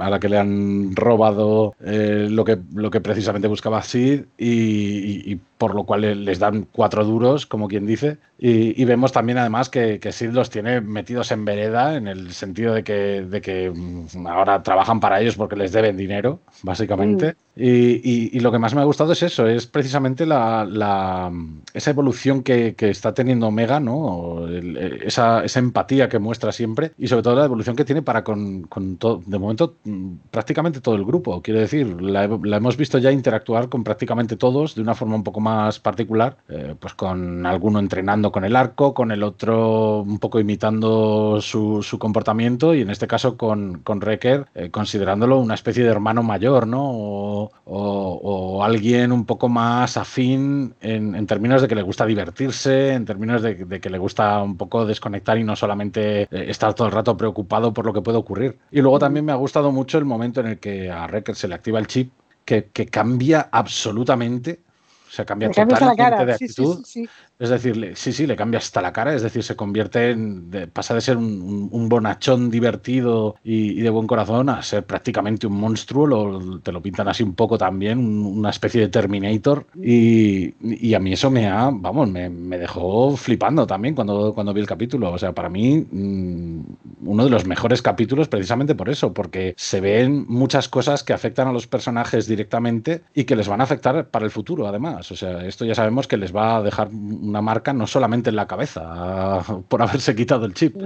a la que le han robado eh, lo, que, lo que precisamente buscaba Sid y, por lo cual le- les dan cuatro duros, como quien dice. Y, vemos también además que, que Sid los tiene metidos en vereda en el sentido de que, de que mm, ahora trabajan para ellos porque les deben dinero, básicamente. Y, y- y lo que más me ha gustado es eso, es precisamente la, la- esa evolución que, está teniendo Omega, ¿no? Esa, esa empatía que muestra siempre y sobre todo la evolución que tiene para con, con todo, de momento, mm, prácticamente todo el grupo. Quiero decir, la, la hemos visto ya interactuar con prácticamente todos de una forma un poco más particular, eh, pues con alguno entrenando con el arco, con el otro un poco imitando su, su comportamiento y en este caso con, con Wrecker eh, considerándolo una especie de hermano mayor, ¿no? O- o alguien un poco más afín en, en términos de que le gusta divertirse, en términos de, de que le gusta un poco desconectar y no solamente eh, estar todo el rato preocupado por lo que puede ocurrir. Y luego también me ha gustado mucho el momento en el que a Wrecker se le activa el chip que, que cambia absolutamente. O sea, cambia totalmente de Sí, sí, actitud. sí, sí. Es decir, sí, sí, le cambia hasta la cara, es decir, se convierte en, pasa de ser un, bonachón divertido y, y de buen corazón a ser prácticamente un monstruo, lo- te lo pintan así un poco también, un- una especie de Terminator. Y, y a mí eso me ha, vamos, me, me dejó flipando también cuando, cuando vi el capítulo, o sea, para mí mm, uno de los mejores capítulos precisamente por eso, porque se ven muchas cosas que afectan a los personajes directamente y que les van a afectar para el futuro además, o sea, esto ya sabemos que les va a dejar una marca no solamente en la cabeza por haberse quitado el chip.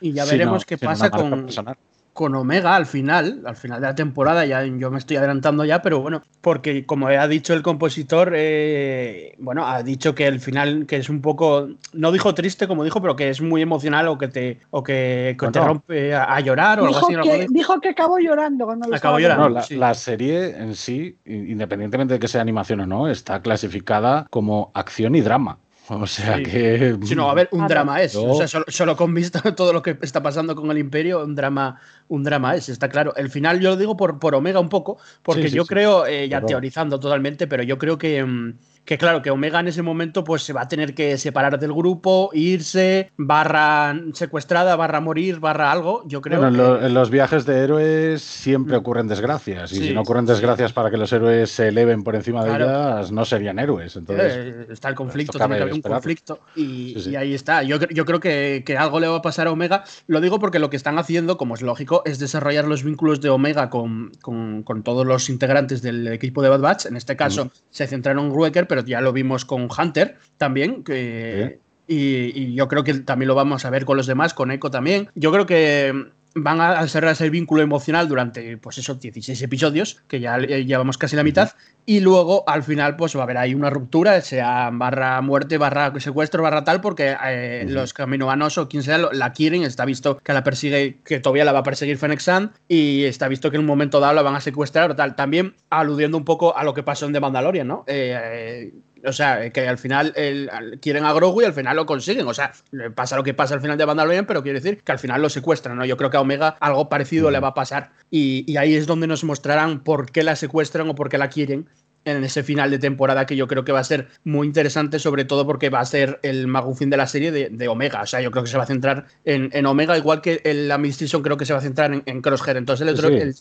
Y ya sino- veremos qué pasa con, personal. con Omega al final, al final de la temporada, ya yo me estoy adelantando ya, pero bueno, porque como ha dicho el compositor, eh, bueno, ha dicho que el final, que es un poco, no dijo triste como dijo, pero que es muy emocional o que te, o que, que te rompe a, a llorar o algo Dijo así. algo que, dijo. dijo que acabó llorando cuando lo Acabó llorando. No, la, la serie en sí, independientemente de que sea animación o no, está clasificada como acción y drama. O sea Sí. que. Sí, no, a ver, un drama es. Yo- O sea, solo, solo con vista a todo lo que está pasando con el Imperio, un drama, un drama es, está claro. El final yo lo digo por, por Omega un poco, porque Sí, sí, yo sí. creo, eh, ya teorizando totalmente, pero yo creo que, mm, que claro, que Omega en ese momento pues se va a tener que separar del grupo, irse, barra secuestrada, barra morir, barra algo. Yo creo Bueno, en, que- lo- en los viajes de héroes siempre ocurren desgracias. Y si no ocurren desgracias para que los héroes se eleven por encima Claro. de ellas, no serían héroes. Entonces, Eh, está el conflicto, tiene que haber un conflicto y, y ahí está. Yo, yo creo que, que algo le va a pasar a Omega. Lo digo porque lo que están haciendo, como es lógico, es desarrollar los vínculos de Omega con, con- con todos los integrantes del equipo de Bad Batch. En este caso se centraron en Ruecker, pero ya lo vimos con Hunter también. Que, y, y yo creo que también lo vamos a ver con los demás, con Echo también. Yo creo que van a ser ese vínculo emocional durante, pues esos 16 episodios, que ya eh, llevamos casi la mitad, y luego al final pues va a haber ahí una ruptura, sea barra muerte, barra secuestro, barra tal, porque eh, Ujú. los caminoanos o quien sea la quieren, está visto que la persigue, que todavía la va a perseguir Fennec Sand, y está visto que en un momento dado la van a secuestrar o tal, también aludiendo un poco a lo que pasó en The Mandalorian, ¿no? Eh, o sea, que al final el- quieren a Grogu y al final lo consiguen. O sea, pasa lo que pasa al final de Mandalorian, pero quiere decir que al final lo secuestran, ¿no? Yo creo que a Omega algo parecido le va a pasar. Y, y ahí es donde nos mostrarán por qué la secuestran o por qué la quieren. en ese final de temporada que yo creo que va a ser muy interesante, sobre todo porque va a ser el magufín de la serie de, Omega. O sea, yo creo que se va a centrar en, Omega, igual que la Administration creo que se va a centrar en, Crosshair. Entonces, el, otro, el,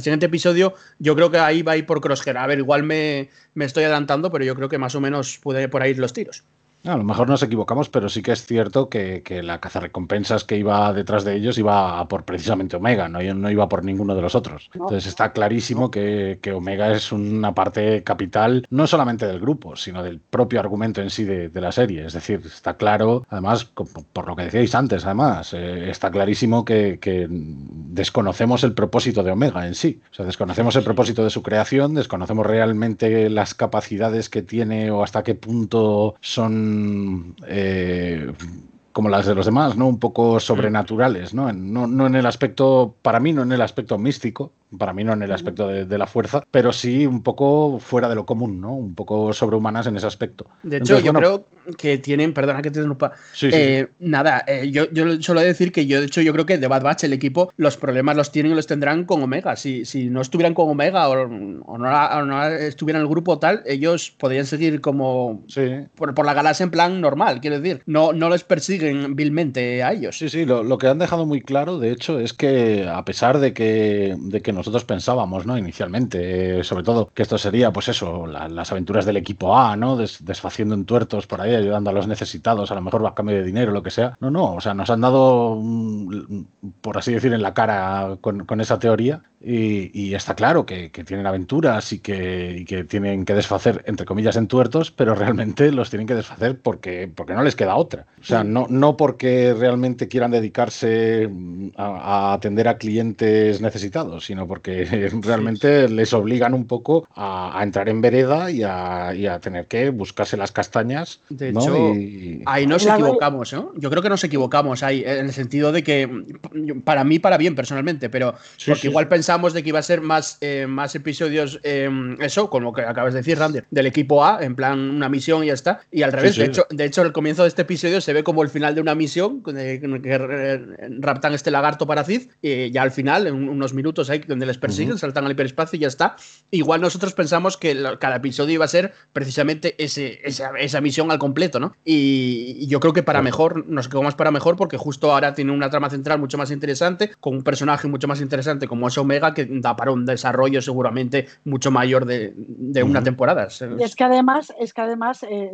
siguiente episodio, yo creo que ahí va a ir por Crosshair. A ver, igual me, me estoy adelantando, pero yo creo que más o menos puede por ahí los tiros. A lo mejor nos equivocamos, pero sí que es cierto que, que la cazarrecompensas que iba detrás de ellos iba por precisamente Omega, no, no iba por ninguno de los otros. Entonces está clarísimo que, Omega es una parte capital, no solamente del grupo, sino del propio argumento en sí de, la serie. Es decir, está claro, además, por lo que decíais antes, además, eh, está clarísimo que, desconocemos el propósito de Omega en sí. O sea, desconocemos el propósito de su creación, desconocemos realmente las capacidades que tiene o hasta qué punto son eh, como las de los demás, ¿no? Un poco sobrenaturales, ¿no? ¿no? No en el aspecto, para mí no en el aspecto místico, para mí no en el aspecto de, la fuerza, pero sí un poco fuera de lo común, ¿no? Un poco sobrehumanas en ese aspecto. De hecho, yo creo que tienen, perdona que te interrumpa, eh, nada, eh, yo, yo solo decir que yo, de hecho, yo creo que de Bad Batch, el equipo, los problemas los tienen y los tendrán con Omega. Si, si no estuvieran con Omega o, no, estuvieran en el grupo tal, ellos podrían seguir como por, por, la galaxia en plan normal, quiero decir. No, no les persiguen vilmente a ellos. Sí, sí, lo, lo, que han dejado muy claro, de hecho, es que a pesar de que, de que nosotros pensábamos, ¿no? Inicialmente, eh, sobre todo, que esto sería, pues eso, las aventuras del equipo A, ¿no? desfaciendo en tuertos por ahí, ayudando a los necesitados, a lo mejor va a cambio de dinero, lo que sea. No, no, o sea, nos han dado, por así decir, en la cara con, esa teoría y, está claro que, tienen aventuras y que, que, tienen que desfacer, entre comillas, en tuertos, pero realmente los tienen que desfacer porque, porque no les queda otra. O sea, no, no porque realmente quieran dedicarse a atender a clientes necesitados, sino porque realmente les obligan un poco a, entrar en vereda y a, tener que buscarse las castañas. De hecho, ahí nos equivocamos, ¿no? Yo creo que nos equivocamos ahí, en el sentido de que, para mí, para bien personalmente, pero porque igual pensamos de que iba a ser más, eh, más episodios, eh, eso, con lo que acabas de decir, Randy, del equipo A, en plan una misión y ya está. Y al revés, de, hecho, de hecho, el comienzo de este episodio se ve como el final de una misión, que, raptan este lagarto para Cid, y ya al final, en unos minutos ahí, donde les persiguen, saltan al hiperespacio y ya está. Igual nosotros pensamos que cada episodio iba a ser precisamente ese, esa, misión al completo, ¿no? Y, yo creo que para mejor, nos quedamos para mejor porque justo ahora tiene una trama central mucho más interesante, con un personaje mucho más interesante como es Omega, que da para un desarrollo seguramente mucho mayor de, una temporada. Y es que además, es que además eh,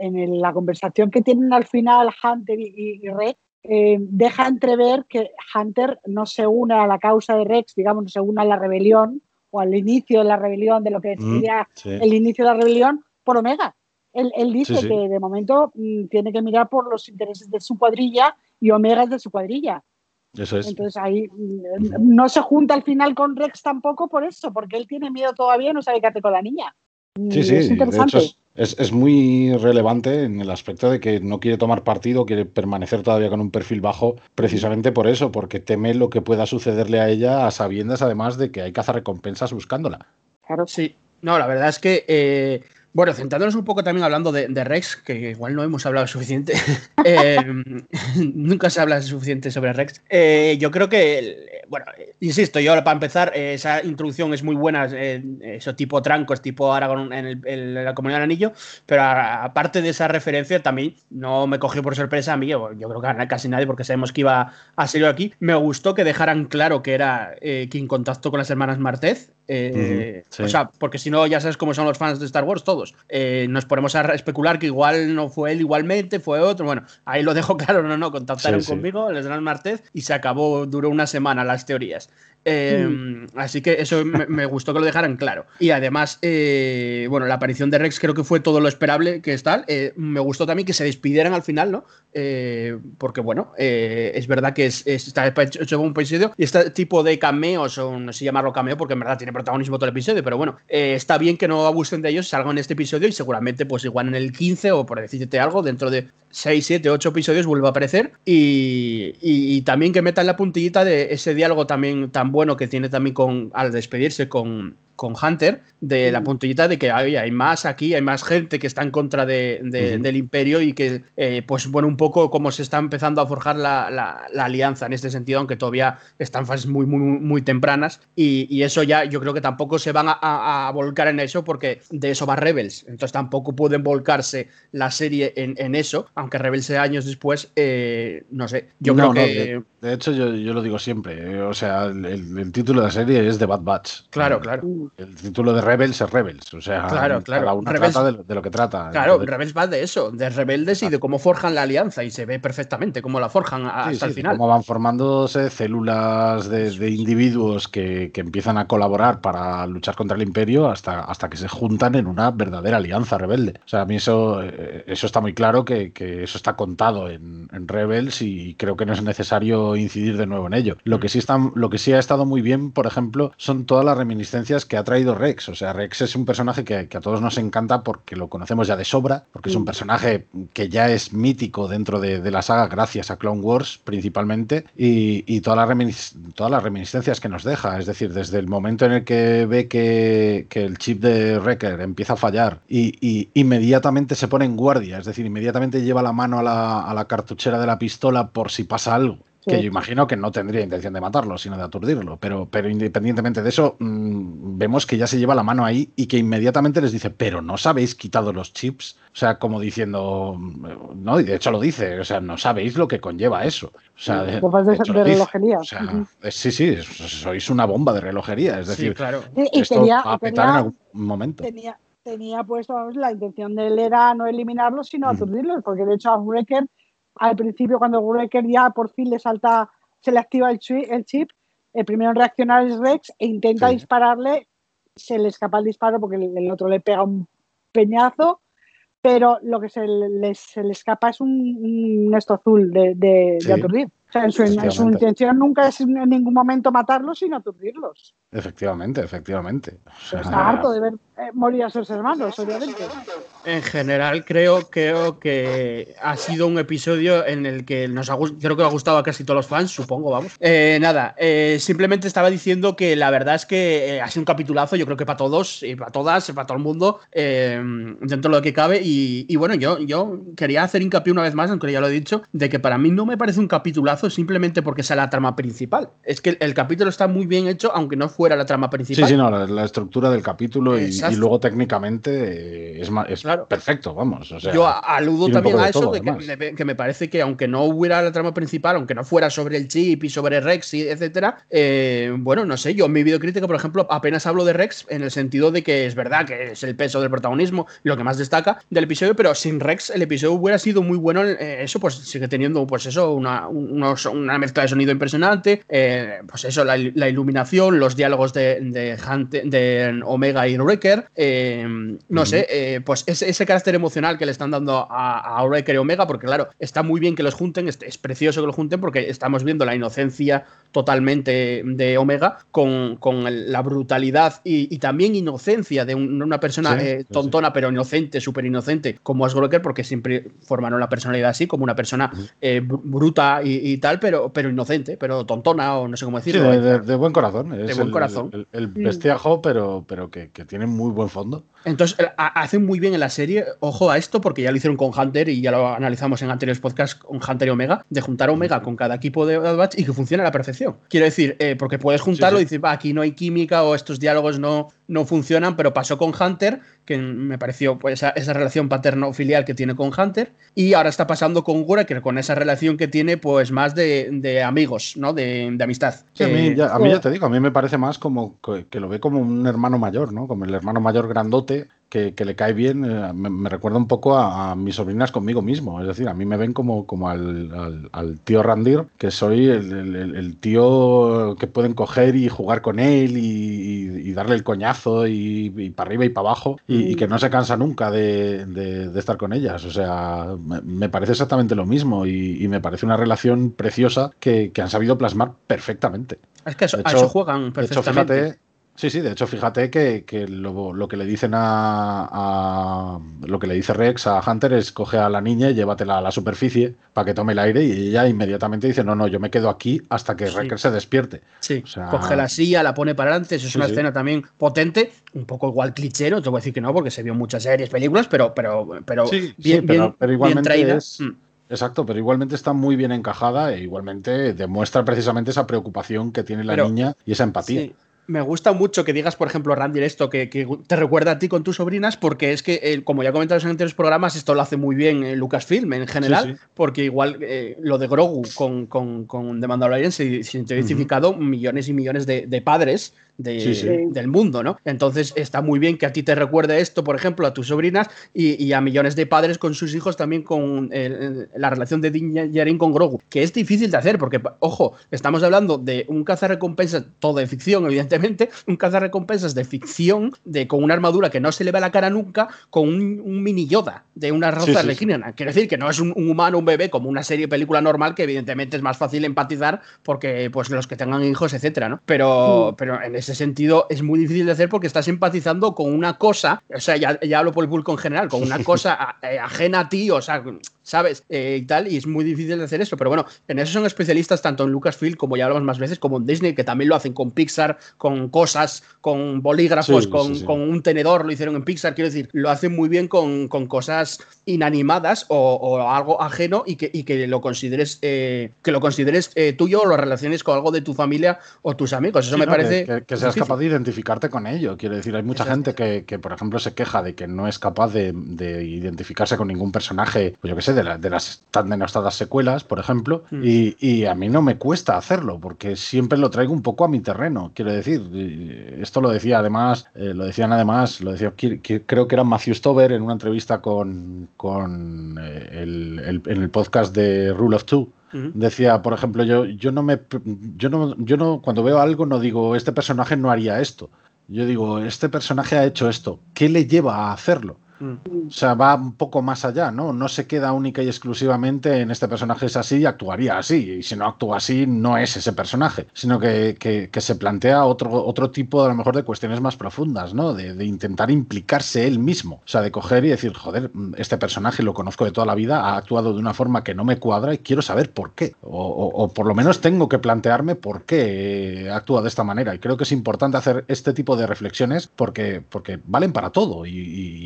en, la conversación que tienen al final Hunter y, y Red, eh, deja entrever que Hunter no se une a la causa de Rex, digamos, no se une a la rebelión o al inicio de la rebelión, de lo que mm, sería el inicio de la rebelión, por Omega. Él, dice que de momento mm, tiene que mirar por los intereses de su cuadrilla y Omega es de su cuadrilla. Eso es. Entonces ahí mm, no se junta al final con Rex tampoco por eso, porque él tiene miedo todavía y no sabe qué hacer con la niña. Sí, sí, es interesante. Es, muy relevante en el aspecto de que no quiere tomar partido, quiere permanecer todavía con un perfil bajo, precisamente por eso, porque teme lo que pueda sucederle a ella a sabiendas además de que hay recompensas buscándola. Claro. Sí, no, la verdad es que eh, bueno, centrándonos un poco también hablando de, Rex, que igual no hemos hablado suficiente. Eh, nunca se habla suficiente sobre Rex. Eh, yo creo que, bueno, insisto, yo para empezar, eh, esa introducción es muy buena, eso tipo trancos, tipo Aragón en, la Comunidad del Anillo, pero aparte de esa referencia, también no me cogió por sorpresa a mí, yo, creo que casi nadie, porque sabemos que iba a ser aquí. Me gustó que dejaran claro que era quien contactó con las hermanas Martez. O sea, porque si no, ya sabes cómo son los fans de Star Wars, todos. Eh, nos ponemos a especular que igual no fue él igualmente, fue otro. Bueno, ahí lo dejo claro, no, no, contactaron conmigo, les dan martes y se acabó, duró una semana las teorías. Em, así que eso me, gustó que lo dejaran claro. Y además, eh, bueno, la aparición de Rex creo que fue todo lo esperable que es tal. Eh, me gustó también que se despidieran al final, ¿no? Eh, porque, bueno, es verdad que es, está hecho un episodio y este tipo de cameos, o no sé llamarlo cameo porque en verdad tiene protagonismo todo el episodio, pero bueno, está bien que no abusen de ellos, salgan en este episodio y seguramente, pues igual en el 15 o por decirte algo, dentro de 6, 7, 8 episodios vuelva a aparecer. Y, y, también que metan la puntillita de ese diálogo también tan bueno que tiene también con al despedirse con, con Hunter, de la puntillita de que hay, hay más aquí, hay más gente que está en contra de, de, del imperio y que, eh, pues bueno, un poco como se está empezando a forjar la, la, la, alianza en este sentido, aunque todavía están fases muy, muy, muy tempranas. Y, y, eso ya yo creo que tampoco se van a, a, a, volcar en eso porque de eso va Rebels. Entonces tampoco pueden volcarse la serie en, en eso, aunque Rebels sea años después, eh, no sé. Yo no, creo no, que. de, de, hecho, yo, yo, lo digo siempre. eh, o sea, el, el, título de la serie es The Bad Batch. Claro, el, claro. El título de Rebels es Rebels. O sea, claro, claro. cada uno Rebels, trata de, de, lo que trata. Claro, Entonces, Rebels va de eso, de rebeldes y de cómo forjan la alianza. Y se ve perfectamente cómo la forjan hasta sí, sí, el final. Cómo van formándose células de, de individuos que, que, empiezan a colaborar para luchar contra el imperio hasta, hasta que se juntan en una verdadera alianza rebelde. O sea, a mí eso, eh, eso está muy claro que, que eso está contado en, en, Rebels y creo que no es necesario incidir de nuevo en ello. Lo que sí está, lo que sí ha estado muy bien, por ejemplo, son todas las reminiscencias que ha traído Rex. O sea, Rex es un personaje que, que a todos nos encanta porque lo conocemos ya de sobra, porque es un personaje que ya es mítico dentro de, de la saga gracias a Clone Wars principalmente y, y todas, las reminis, todas las reminiscencias que nos deja. Es decir, desde el momento en el que ve que, que el chip de Wrecker empieza a fallar y, y, inmediatamente se pone en guardia, es decir, inmediatamente lleva la mano a la, a la cartuchera de la pistola por si pasa algo. Sí. Que yo imagino que no tendría intención de matarlo, sino de aturdirlo. Pero, pero independientemente de eso, mmm, vemos que ya se lleva la mano ahí y que inmediatamente les dice, pero no os habéis quitado los chips. O sea, como diciendo, no, y de hecho lo dice, o sea, no sabéis lo que conlleva eso. O sea, de, de, de, de relojería. O sea, uh -huh. sí, sí, sois una bomba de relojería. Es decir, sí, claro. y, esto tenía, va a petar tenía, en algún momento. Tenía, tenía pues vamos, la intención de él era no eliminarlos, sino Mm. aturdirlos, porque de hecho a Wrecker al principio cuando Wrecker ya por fin le salta, se le activa el chip, el, chip, el primero en reaccionar es Rex e intenta sí. dispararle, se le escapa el disparo porque el, el, otro le pega un peñazo, pero lo que se le, se le escapa es un, un esto azul de, de, sí. de aturdir. O sea, su, en su, intención nunca es en ningún momento matarlos, sino aturdirlos. Efectivamente, efectivamente. O sea, está harto de ver eh, morir a sus hermanos, obviamente. En general, creo, creo que ha sido un episodio en el que nos ha, creo que ha gustado a casi todos los fans, supongo, vamos. Eh, nada, eh, simplemente estaba diciendo que la verdad es que eh, ha sido un capitulazo, yo creo que para todos, y para todas, para todo el mundo, eh, dentro de lo que cabe. Y, y, bueno, yo, yo quería hacer hincapié una vez más, aunque ya lo he dicho, de que para mí no me parece un capitulazo simplemente porque sea la trama principal. Es que el, el capítulo está muy bien hecho, aunque no fuera la trama principal. Sí, sí, no, la, la estructura del capítulo y, y, luego técnicamente es, es claro. perfecto, vamos. O sea, Yo aludo también a eso, de, todo, de que, que, me parece que aunque no hubiera la trama principal, aunque no fuera sobre el chip y sobre Rex, y etcétera, eh, bueno, no sé, yo en mi videocrítica, por ejemplo, apenas hablo de Rex en el sentido de que es verdad que es el peso del protagonismo lo que más destaca del episodio, pero sin Rex el episodio hubiera sido muy bueno. Eh, eso pues sigue teniendo, pues eso, una, unos, una mezcla de sonido impresionante, eh, pues eso, la, la, iluminación, los diálogos de, de, Hunt, de Omega y Wrecker, eh, no sé, eh, pues ese, ese, carácter emocional que le están dando a, a Wrecker y Omega, porque claro, está muy bien que los junten, es, es, precioso que los junten porque estamos viendo la inocencia totalmente de Omega con, con el, la brutalidad y, y, también inocencia de un, una persona sí, eh, tontona sí. pero inocente, súper inocente, como es Wrecker, porque siempre formaron la personalidad así, como una persona eh, bruta y, y, tal, pero, pero inocente, pero tontona o no sé cómo decirlo. Sí, de, de, de, buen corazón. de buen el, corazón. El, el bestiajo, pero, pero que, que, tiene muy buen fondo. Entonces, hacen muy bien en la serie, ojo a esto, porque ya lo hicieron con Hunter y ya lo analizamos en anteriores podcasts con Hunter y Omega, de juntar Omega con cada equipo de Bad Batch y que funcione a la perfección. Quiero decir, eh, porque puedes juntarlo sí, sí. y decir, aquí no hay química o estos diálogos no, no funcionan, pero pasó con Hunter, que me pareció pues, esa, esa relación paterno-filial que tiene con Hunter, y ahora está pasando con Wrecker, con esa relación que tiene pues más de, de amigos, ¿no? De, de amistad. Sí, a, mí ya, a mí ya te digo, a mí me parece más como que, que lo ve como un hermano mayor, ¿no? Como el hermano mayor grandote que, que, le cae bien, eh, me, me, recuerda un poco a, a, mis sobrinas conmigo mismo. Es decir, a mí me ven como, como al, al, al tío Randir, que soy el, el, el, tío que pueden coger y jugar con él y, y, y darle el coñazo y, y, para arriba y para abajo y, y, que no se cansa nunca de, de, de estar con ellas. O sea, me, me parece exactamente lo mismo y, me parece una relación preciosa que, que, han sabido plasmar perfectamente. Es que eso, hecho, a eso juegan perfectamente. De hecho, fíjate, Sí, sí, de hecho, fíjate que, que lo, lo que le dicen a, a- Lo que le dice Rex a Hunter es coge a la niña y llévatela a la superficie para que tome el aire y ella inmediatamente dice, no, no, yo me quedo aquí hasta que Sí. Wrecker se despierte. Sí, O sea, coge la silla, la pone para adelante, eso es Sí, una sí. escena también potente, un poco igual cliché, no te voy a decir que no, porque se vio en muchas series, películas, pero, pero, pero bien, pero, bien- pero igualmente es... Mm. Exacto, pero igualmente está muy bien encajada e igualmente demuestra precisamente esa preocupación que tiene la niña y esa empatía. Me gusta mucho que digas, por ejemplo, Randy, esto que, que te recuerda a ti con tus sobrinas, porque es que, eh, como ya he comentado en anteriores programas, esto lo hace muy bien eh, Lucasfilm en general, Sí, sí. porque igual eh, lo de Grogu con, con, con The Mandalorian se, se ha identificado millones y millones de, de padres de- Sí, sí. del mundo, ¿no? Entonces está muy bien que a ti te recuerde esto, por ejemplo, a tus sobrinas y, y a millones de padres con sus hijos también con eh, la relación de Din Djarin con Grogu, que es difícil de hacer, porque, ojo, estamos hablando de un cazarrecompensas, todo de ficción, evidentemente, un cazarrecompensas de ficción, de, con una armadura que no se le ve la cara nunca, con un, un mini Yoda de una raza Sí, sí, sí. alienígena. Quiero decir que no es un, un humano, un bebé, como una serie película normal, que evidentemente es más fácil empatizar porque, pues, los que tengan hijos, etcétera, ¿no? Pero, pero en ese sentido es muy difícil de hacer porque estás empatizando con una cosa, o sea, ya, ya hablo por el público en general, con una cosa eh, ajena a ti, o sea, ¿sabes? Eh, y tal, y es muy difícil de hacer esto. Pero bueno, en eso son especialistas tanto en Lucasfilm, como ya hablamos más veces, como en Disney, que también lo hacen con Pixar, con cosas, con bolígrafos, Sí, con, sí, sí. con un tenedor, lo hicieron en Pixar, quiero decir, lo hacen muy bien con, con cosas inanimadas o, o algo ajeno y que, y que lo consideres, eh, que lo consideres eh, tuyo o lo relaciones con algo de tu familia o tus amigos. Eso me ¿no? parece. Que, que- que seas difícil. capaz de identificarte con ello. Quiero decir, hay mucha gente que, que, por ejemplo, se queja de que no es capaz de, de identificarse con ningún personaje, pues yo qué sé, de, la- de las tan denostadas secuelas, por ejemplo, Mm. y, y a mí no me cuesta hacerlo, porque siempre lo traigo un poco a mi terreno. Quiero decir, esto lo decía además, eh, lo decían además, lo decía, creo que era Matthew Stover en una entrevista con, con eh, el, el- en el podcast de Rule of Two. Decía, por ejemplo, yo, yo no me yo no, yo no, cuando veo algo no digo este personaje no haría esto. Yo digo, este personaje ha hecho esto. ¿Qué le lleva a hacerlo? O sea, va un poco más allá, ¿no? No se queda única y exclusivamente en este personaje es así y actuaría así. Y si no actúa así, no es ese personaje, sino que, que- se plantea otro, otro tipo, a lo mejor, de cuestiones más profundas, ¿no? De, intentar implicarse él mismo. O sea, de coger y decir, joder, este personaje lo conozco de toda la vida, ha actuado de una forma que no me cuadra y quiero saber por qué. O, o- por lo menos tengo que plantearme por qué eh, actúa de esta manera. Y creo que es importante hacer este tipo de reflexiones porque, porque valen para todo. Y-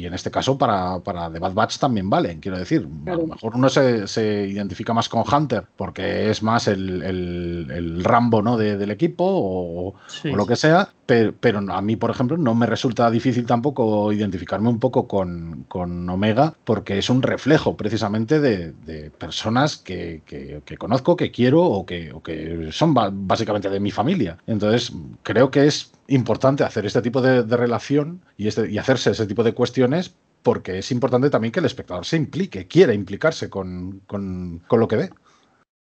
y en este caso para, para The Bad Batch también valen. Quiero decir, a lo mejor uno se, se identifica más con Hunter porque es más el, el- el Rambo ¿no? de- del equipo o, Sí. o lo que sea. Pero, pero a mí, por ejemplo, no me resulta difícil tampoco identificarme un poco con, con Omega porque es un reflejo precisamente de, de personas que, que- que conozco, que quiero o que, o que son básicamente de mi familia. Entonces, creo que es importante hacer este tipo de, de relación y, este, y hacerse ese tipo de cuestiones porque es importante también que el espectador se implique, quiera implicarse con, con- con lo que ve.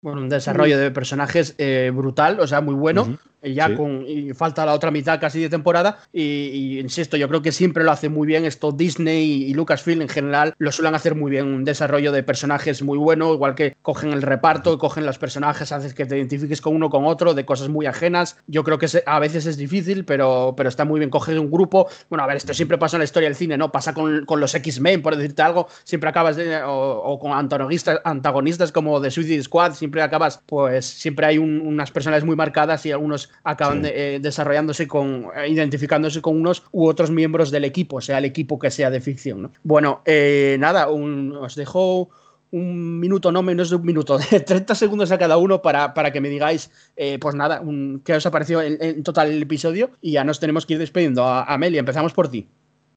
Bueno, un desarrollo de personajes eh, brutal, o sea, muy bueno. Y ya Sí. con. Y falta la otra mitad casi de temporada. Y, y insisto, yo creo que siempre lo hace muy bien esto. Disney y, y Lucasfilm en general lo suelen hacer muy bien. Un desarrollo de personajes muy bueno, igual que cogen el reparto, cogen los personajes, haces que te identifiques con uno con otro, de cosas muy ajenas. Yo creo que se- a veces es difícil, pero, pero está muy bien. Coges un grupo. Bueno, a ver, esto siempre pasa en la historia del cine, ¿no? Pasa con, con los X-Men, por decirte algo. Siempre acabas de. O, o con antagonistas, antagonistas como de Suicide Squad. Siempre acabas, pues, siempre hay un- unas personas muy marcadas y algunos acaban Sí. de- eh, desarrollándose con. eh, identificándose con unos u otros miembros del equipo, sea el equipo que sea de ficción, ¿no? Bueno, eh, nada, un- os dejo un minuto, no menos de un minuto, de 30 segundos a cada uno para, para que me digáis, eh, pues nada, un- qué os ha parecido en, en total el episodio y ya nos tenemos que ir despidiendo. A- Amelia, empezamos por ti.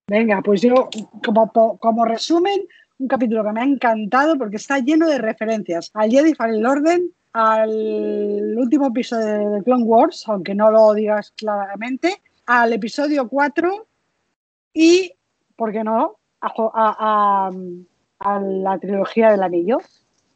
Venga, pues yo, como, como resumen, un capítulo que me ha encantado porque está lleno de referencias al Jedi Fallen Orden, al último episodio de Clone Wars, aunque no lo digas claramente, al episodio 4 y, ¿por qué no?, a, a- a- la trilogía del anillo.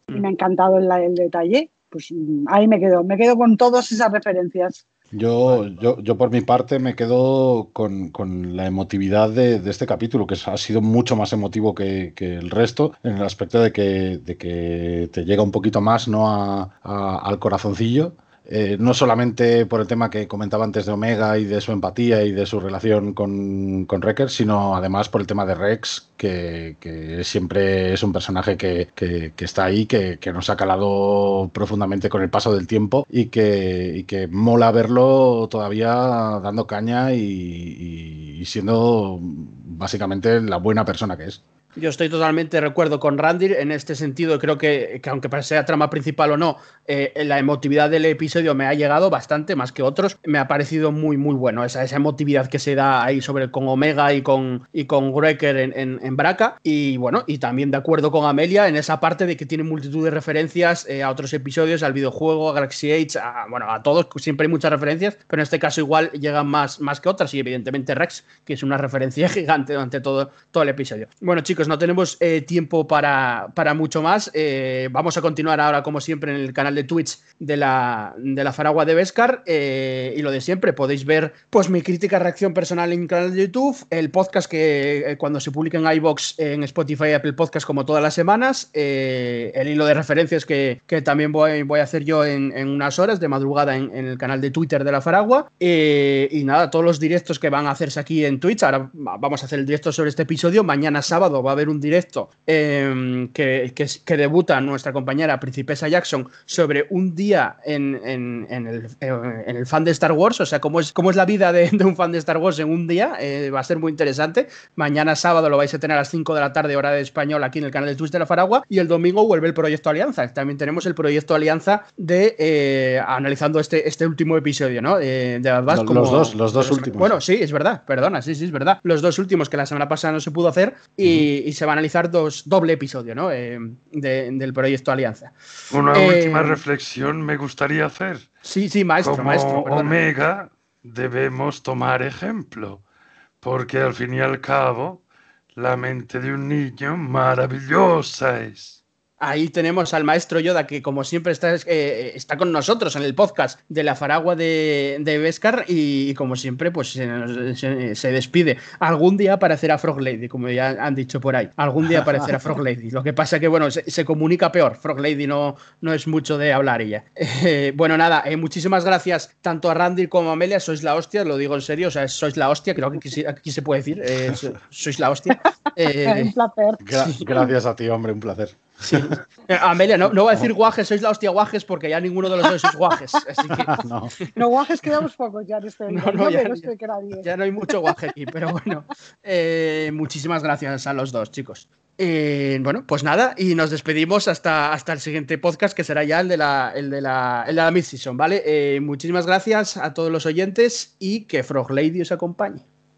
Y me ha encantado el, el detalle. Pues mm, ahí me quedo, me quedo con todas esas referencias. Yo, yo, yo por mi parte me quedo con, con la emotividad de, de este capítulo, que ha sido mucho más emotivo que, que el resto, en el aspecto de que, de que te llega un poquito más ¿no? a- a- al corazoncillo. Eh, no solamente por el tema que comentaba antes de Omega y de su empatía y de su relación con, con Wrecker, sino además por el tema de Rex, que, siempre es un personaje que, que- está ahí, que, nos ha calado profundamente con el paso del tiempo y que, y que mola verlo todavía dando caña y siendo básicamente la buena persona que es. Yo estoy totalmente de acuerdo con Randy en este sentido. Creo que, que aunque sea trama principal o no, eh, la emotividad del episodio me ha llegado bastante más que otros. Me ha parecido muy, muy bueno. Esa, esa emotividad que se da ahí sobre con Omega y con, y con Wrecker en, en, en Braca. Y bueno, y también de acuerdo con Amelia en esa parte de que tiene multitud de referencias eh, a otros episodios, al videojuego, a Galaxy Age, a, bueno, a todos. Siempre hay muchas referencias, pero en este caso igual llegan más, más que otras. Y evidentemente Rex, que es una referencia gigante durante todo, todo el episodio. Bueno, chicos, no tenemos eh, tiempo para, para, mucho más. Eh, vamos a continuar ahora, como siempre, en el canal de Twitch de la, de la Faragua de Vescar. Eh, y lo de siempre, podéis ver pues mi crítica, reacción personal en el canal de YouTube, el podcast que cuando se publica en iBox, en Spotify, Apple Podcast, como todas las semanas, el hilo de referencias que, que también voy, voy, a hacer yo en, unas horas de madrugada en, en, el canal de Twitter de la Faragua. Y nada, todos los directos que van a hacerse aquí en Twitch. Ahora vamos a hacer el directo sobre este episodio. Mañana sábado va a haber un directo eh, que, que, que, debuta nuestra compañera Principesa Jackson sobre un día en, en, en, el, en, el, fan de Star Wars, o sea, cómo es, cómo es la vida de, de un fan de Star Wars en un día. Eh, va a ser muy interesante. Mañana sábado lo vais a tener a las 5 de la tarde, hora de español, aquí en el canal de Twitch de la Faragua. Y el domingo vuelve el proyecto Alianza. También tenemos el proyecto Alianza de eh, analizando este, este último episodio, ¿no? de Bad Batch. Los, como, los dos, los dos últimos. Bueno, sí, es verdad, perdona, sí, sí, es verdad. Los dos últimos que la semana pasada no se pudo hacer y. y se van a analizar dos, doble episodio ¿no? Eh, de, del proyecto Alianza. Una eh, última reflexión me gustaría hacer. Sí, sí, maestro, Como maestro. Omega debemos tomar ejemplo, porque al fin y al cabo la mente de un niño maravillosa es. Ahí tenemos al maestro Yoda, que como siempre está, eh, está con nosotros en el podcast de la Faragua de, de Beskar y, y, como siempre pues se, se, se, despide. Algún día aparecerá Frog Lady, como ya han dicho por ahí. Algún día aparecerá Frog Lady. Lo que pasa que, bueno, se, se comunica peor. Frog Lady no, no es mucho de hablar ella. Eh, bueno, nada, eh, muchísimas gracias tanto a Randy como a Amelia. Sois la hostia, lo digo en serio. O sea, sois la hostia, creo que aquí, aquí se puede decir. Eh, sois la hostia. un placer. Gra gracias a ti, hombre, un placer. Sí. Amelia, no, no voy a decir guajes, sois la hostia guajes porque ya ninguno de los dos sois guajes. Así que... no. no, guajes quedamos pocos ya en este no, no, ya, ya, ya, no hay mucho guaje aquí, pero bueno. Eh, muchísimas gracias a los dos, chicos. Eh, bueno, pues nada, y nos despedimos hasta, hasta el siguiente podcast que será ya el de la, el de la, el de la mid-season, ¿vale? Eh, muchísimas gracias a todos los oyentes y que Frog Lady os acompañe.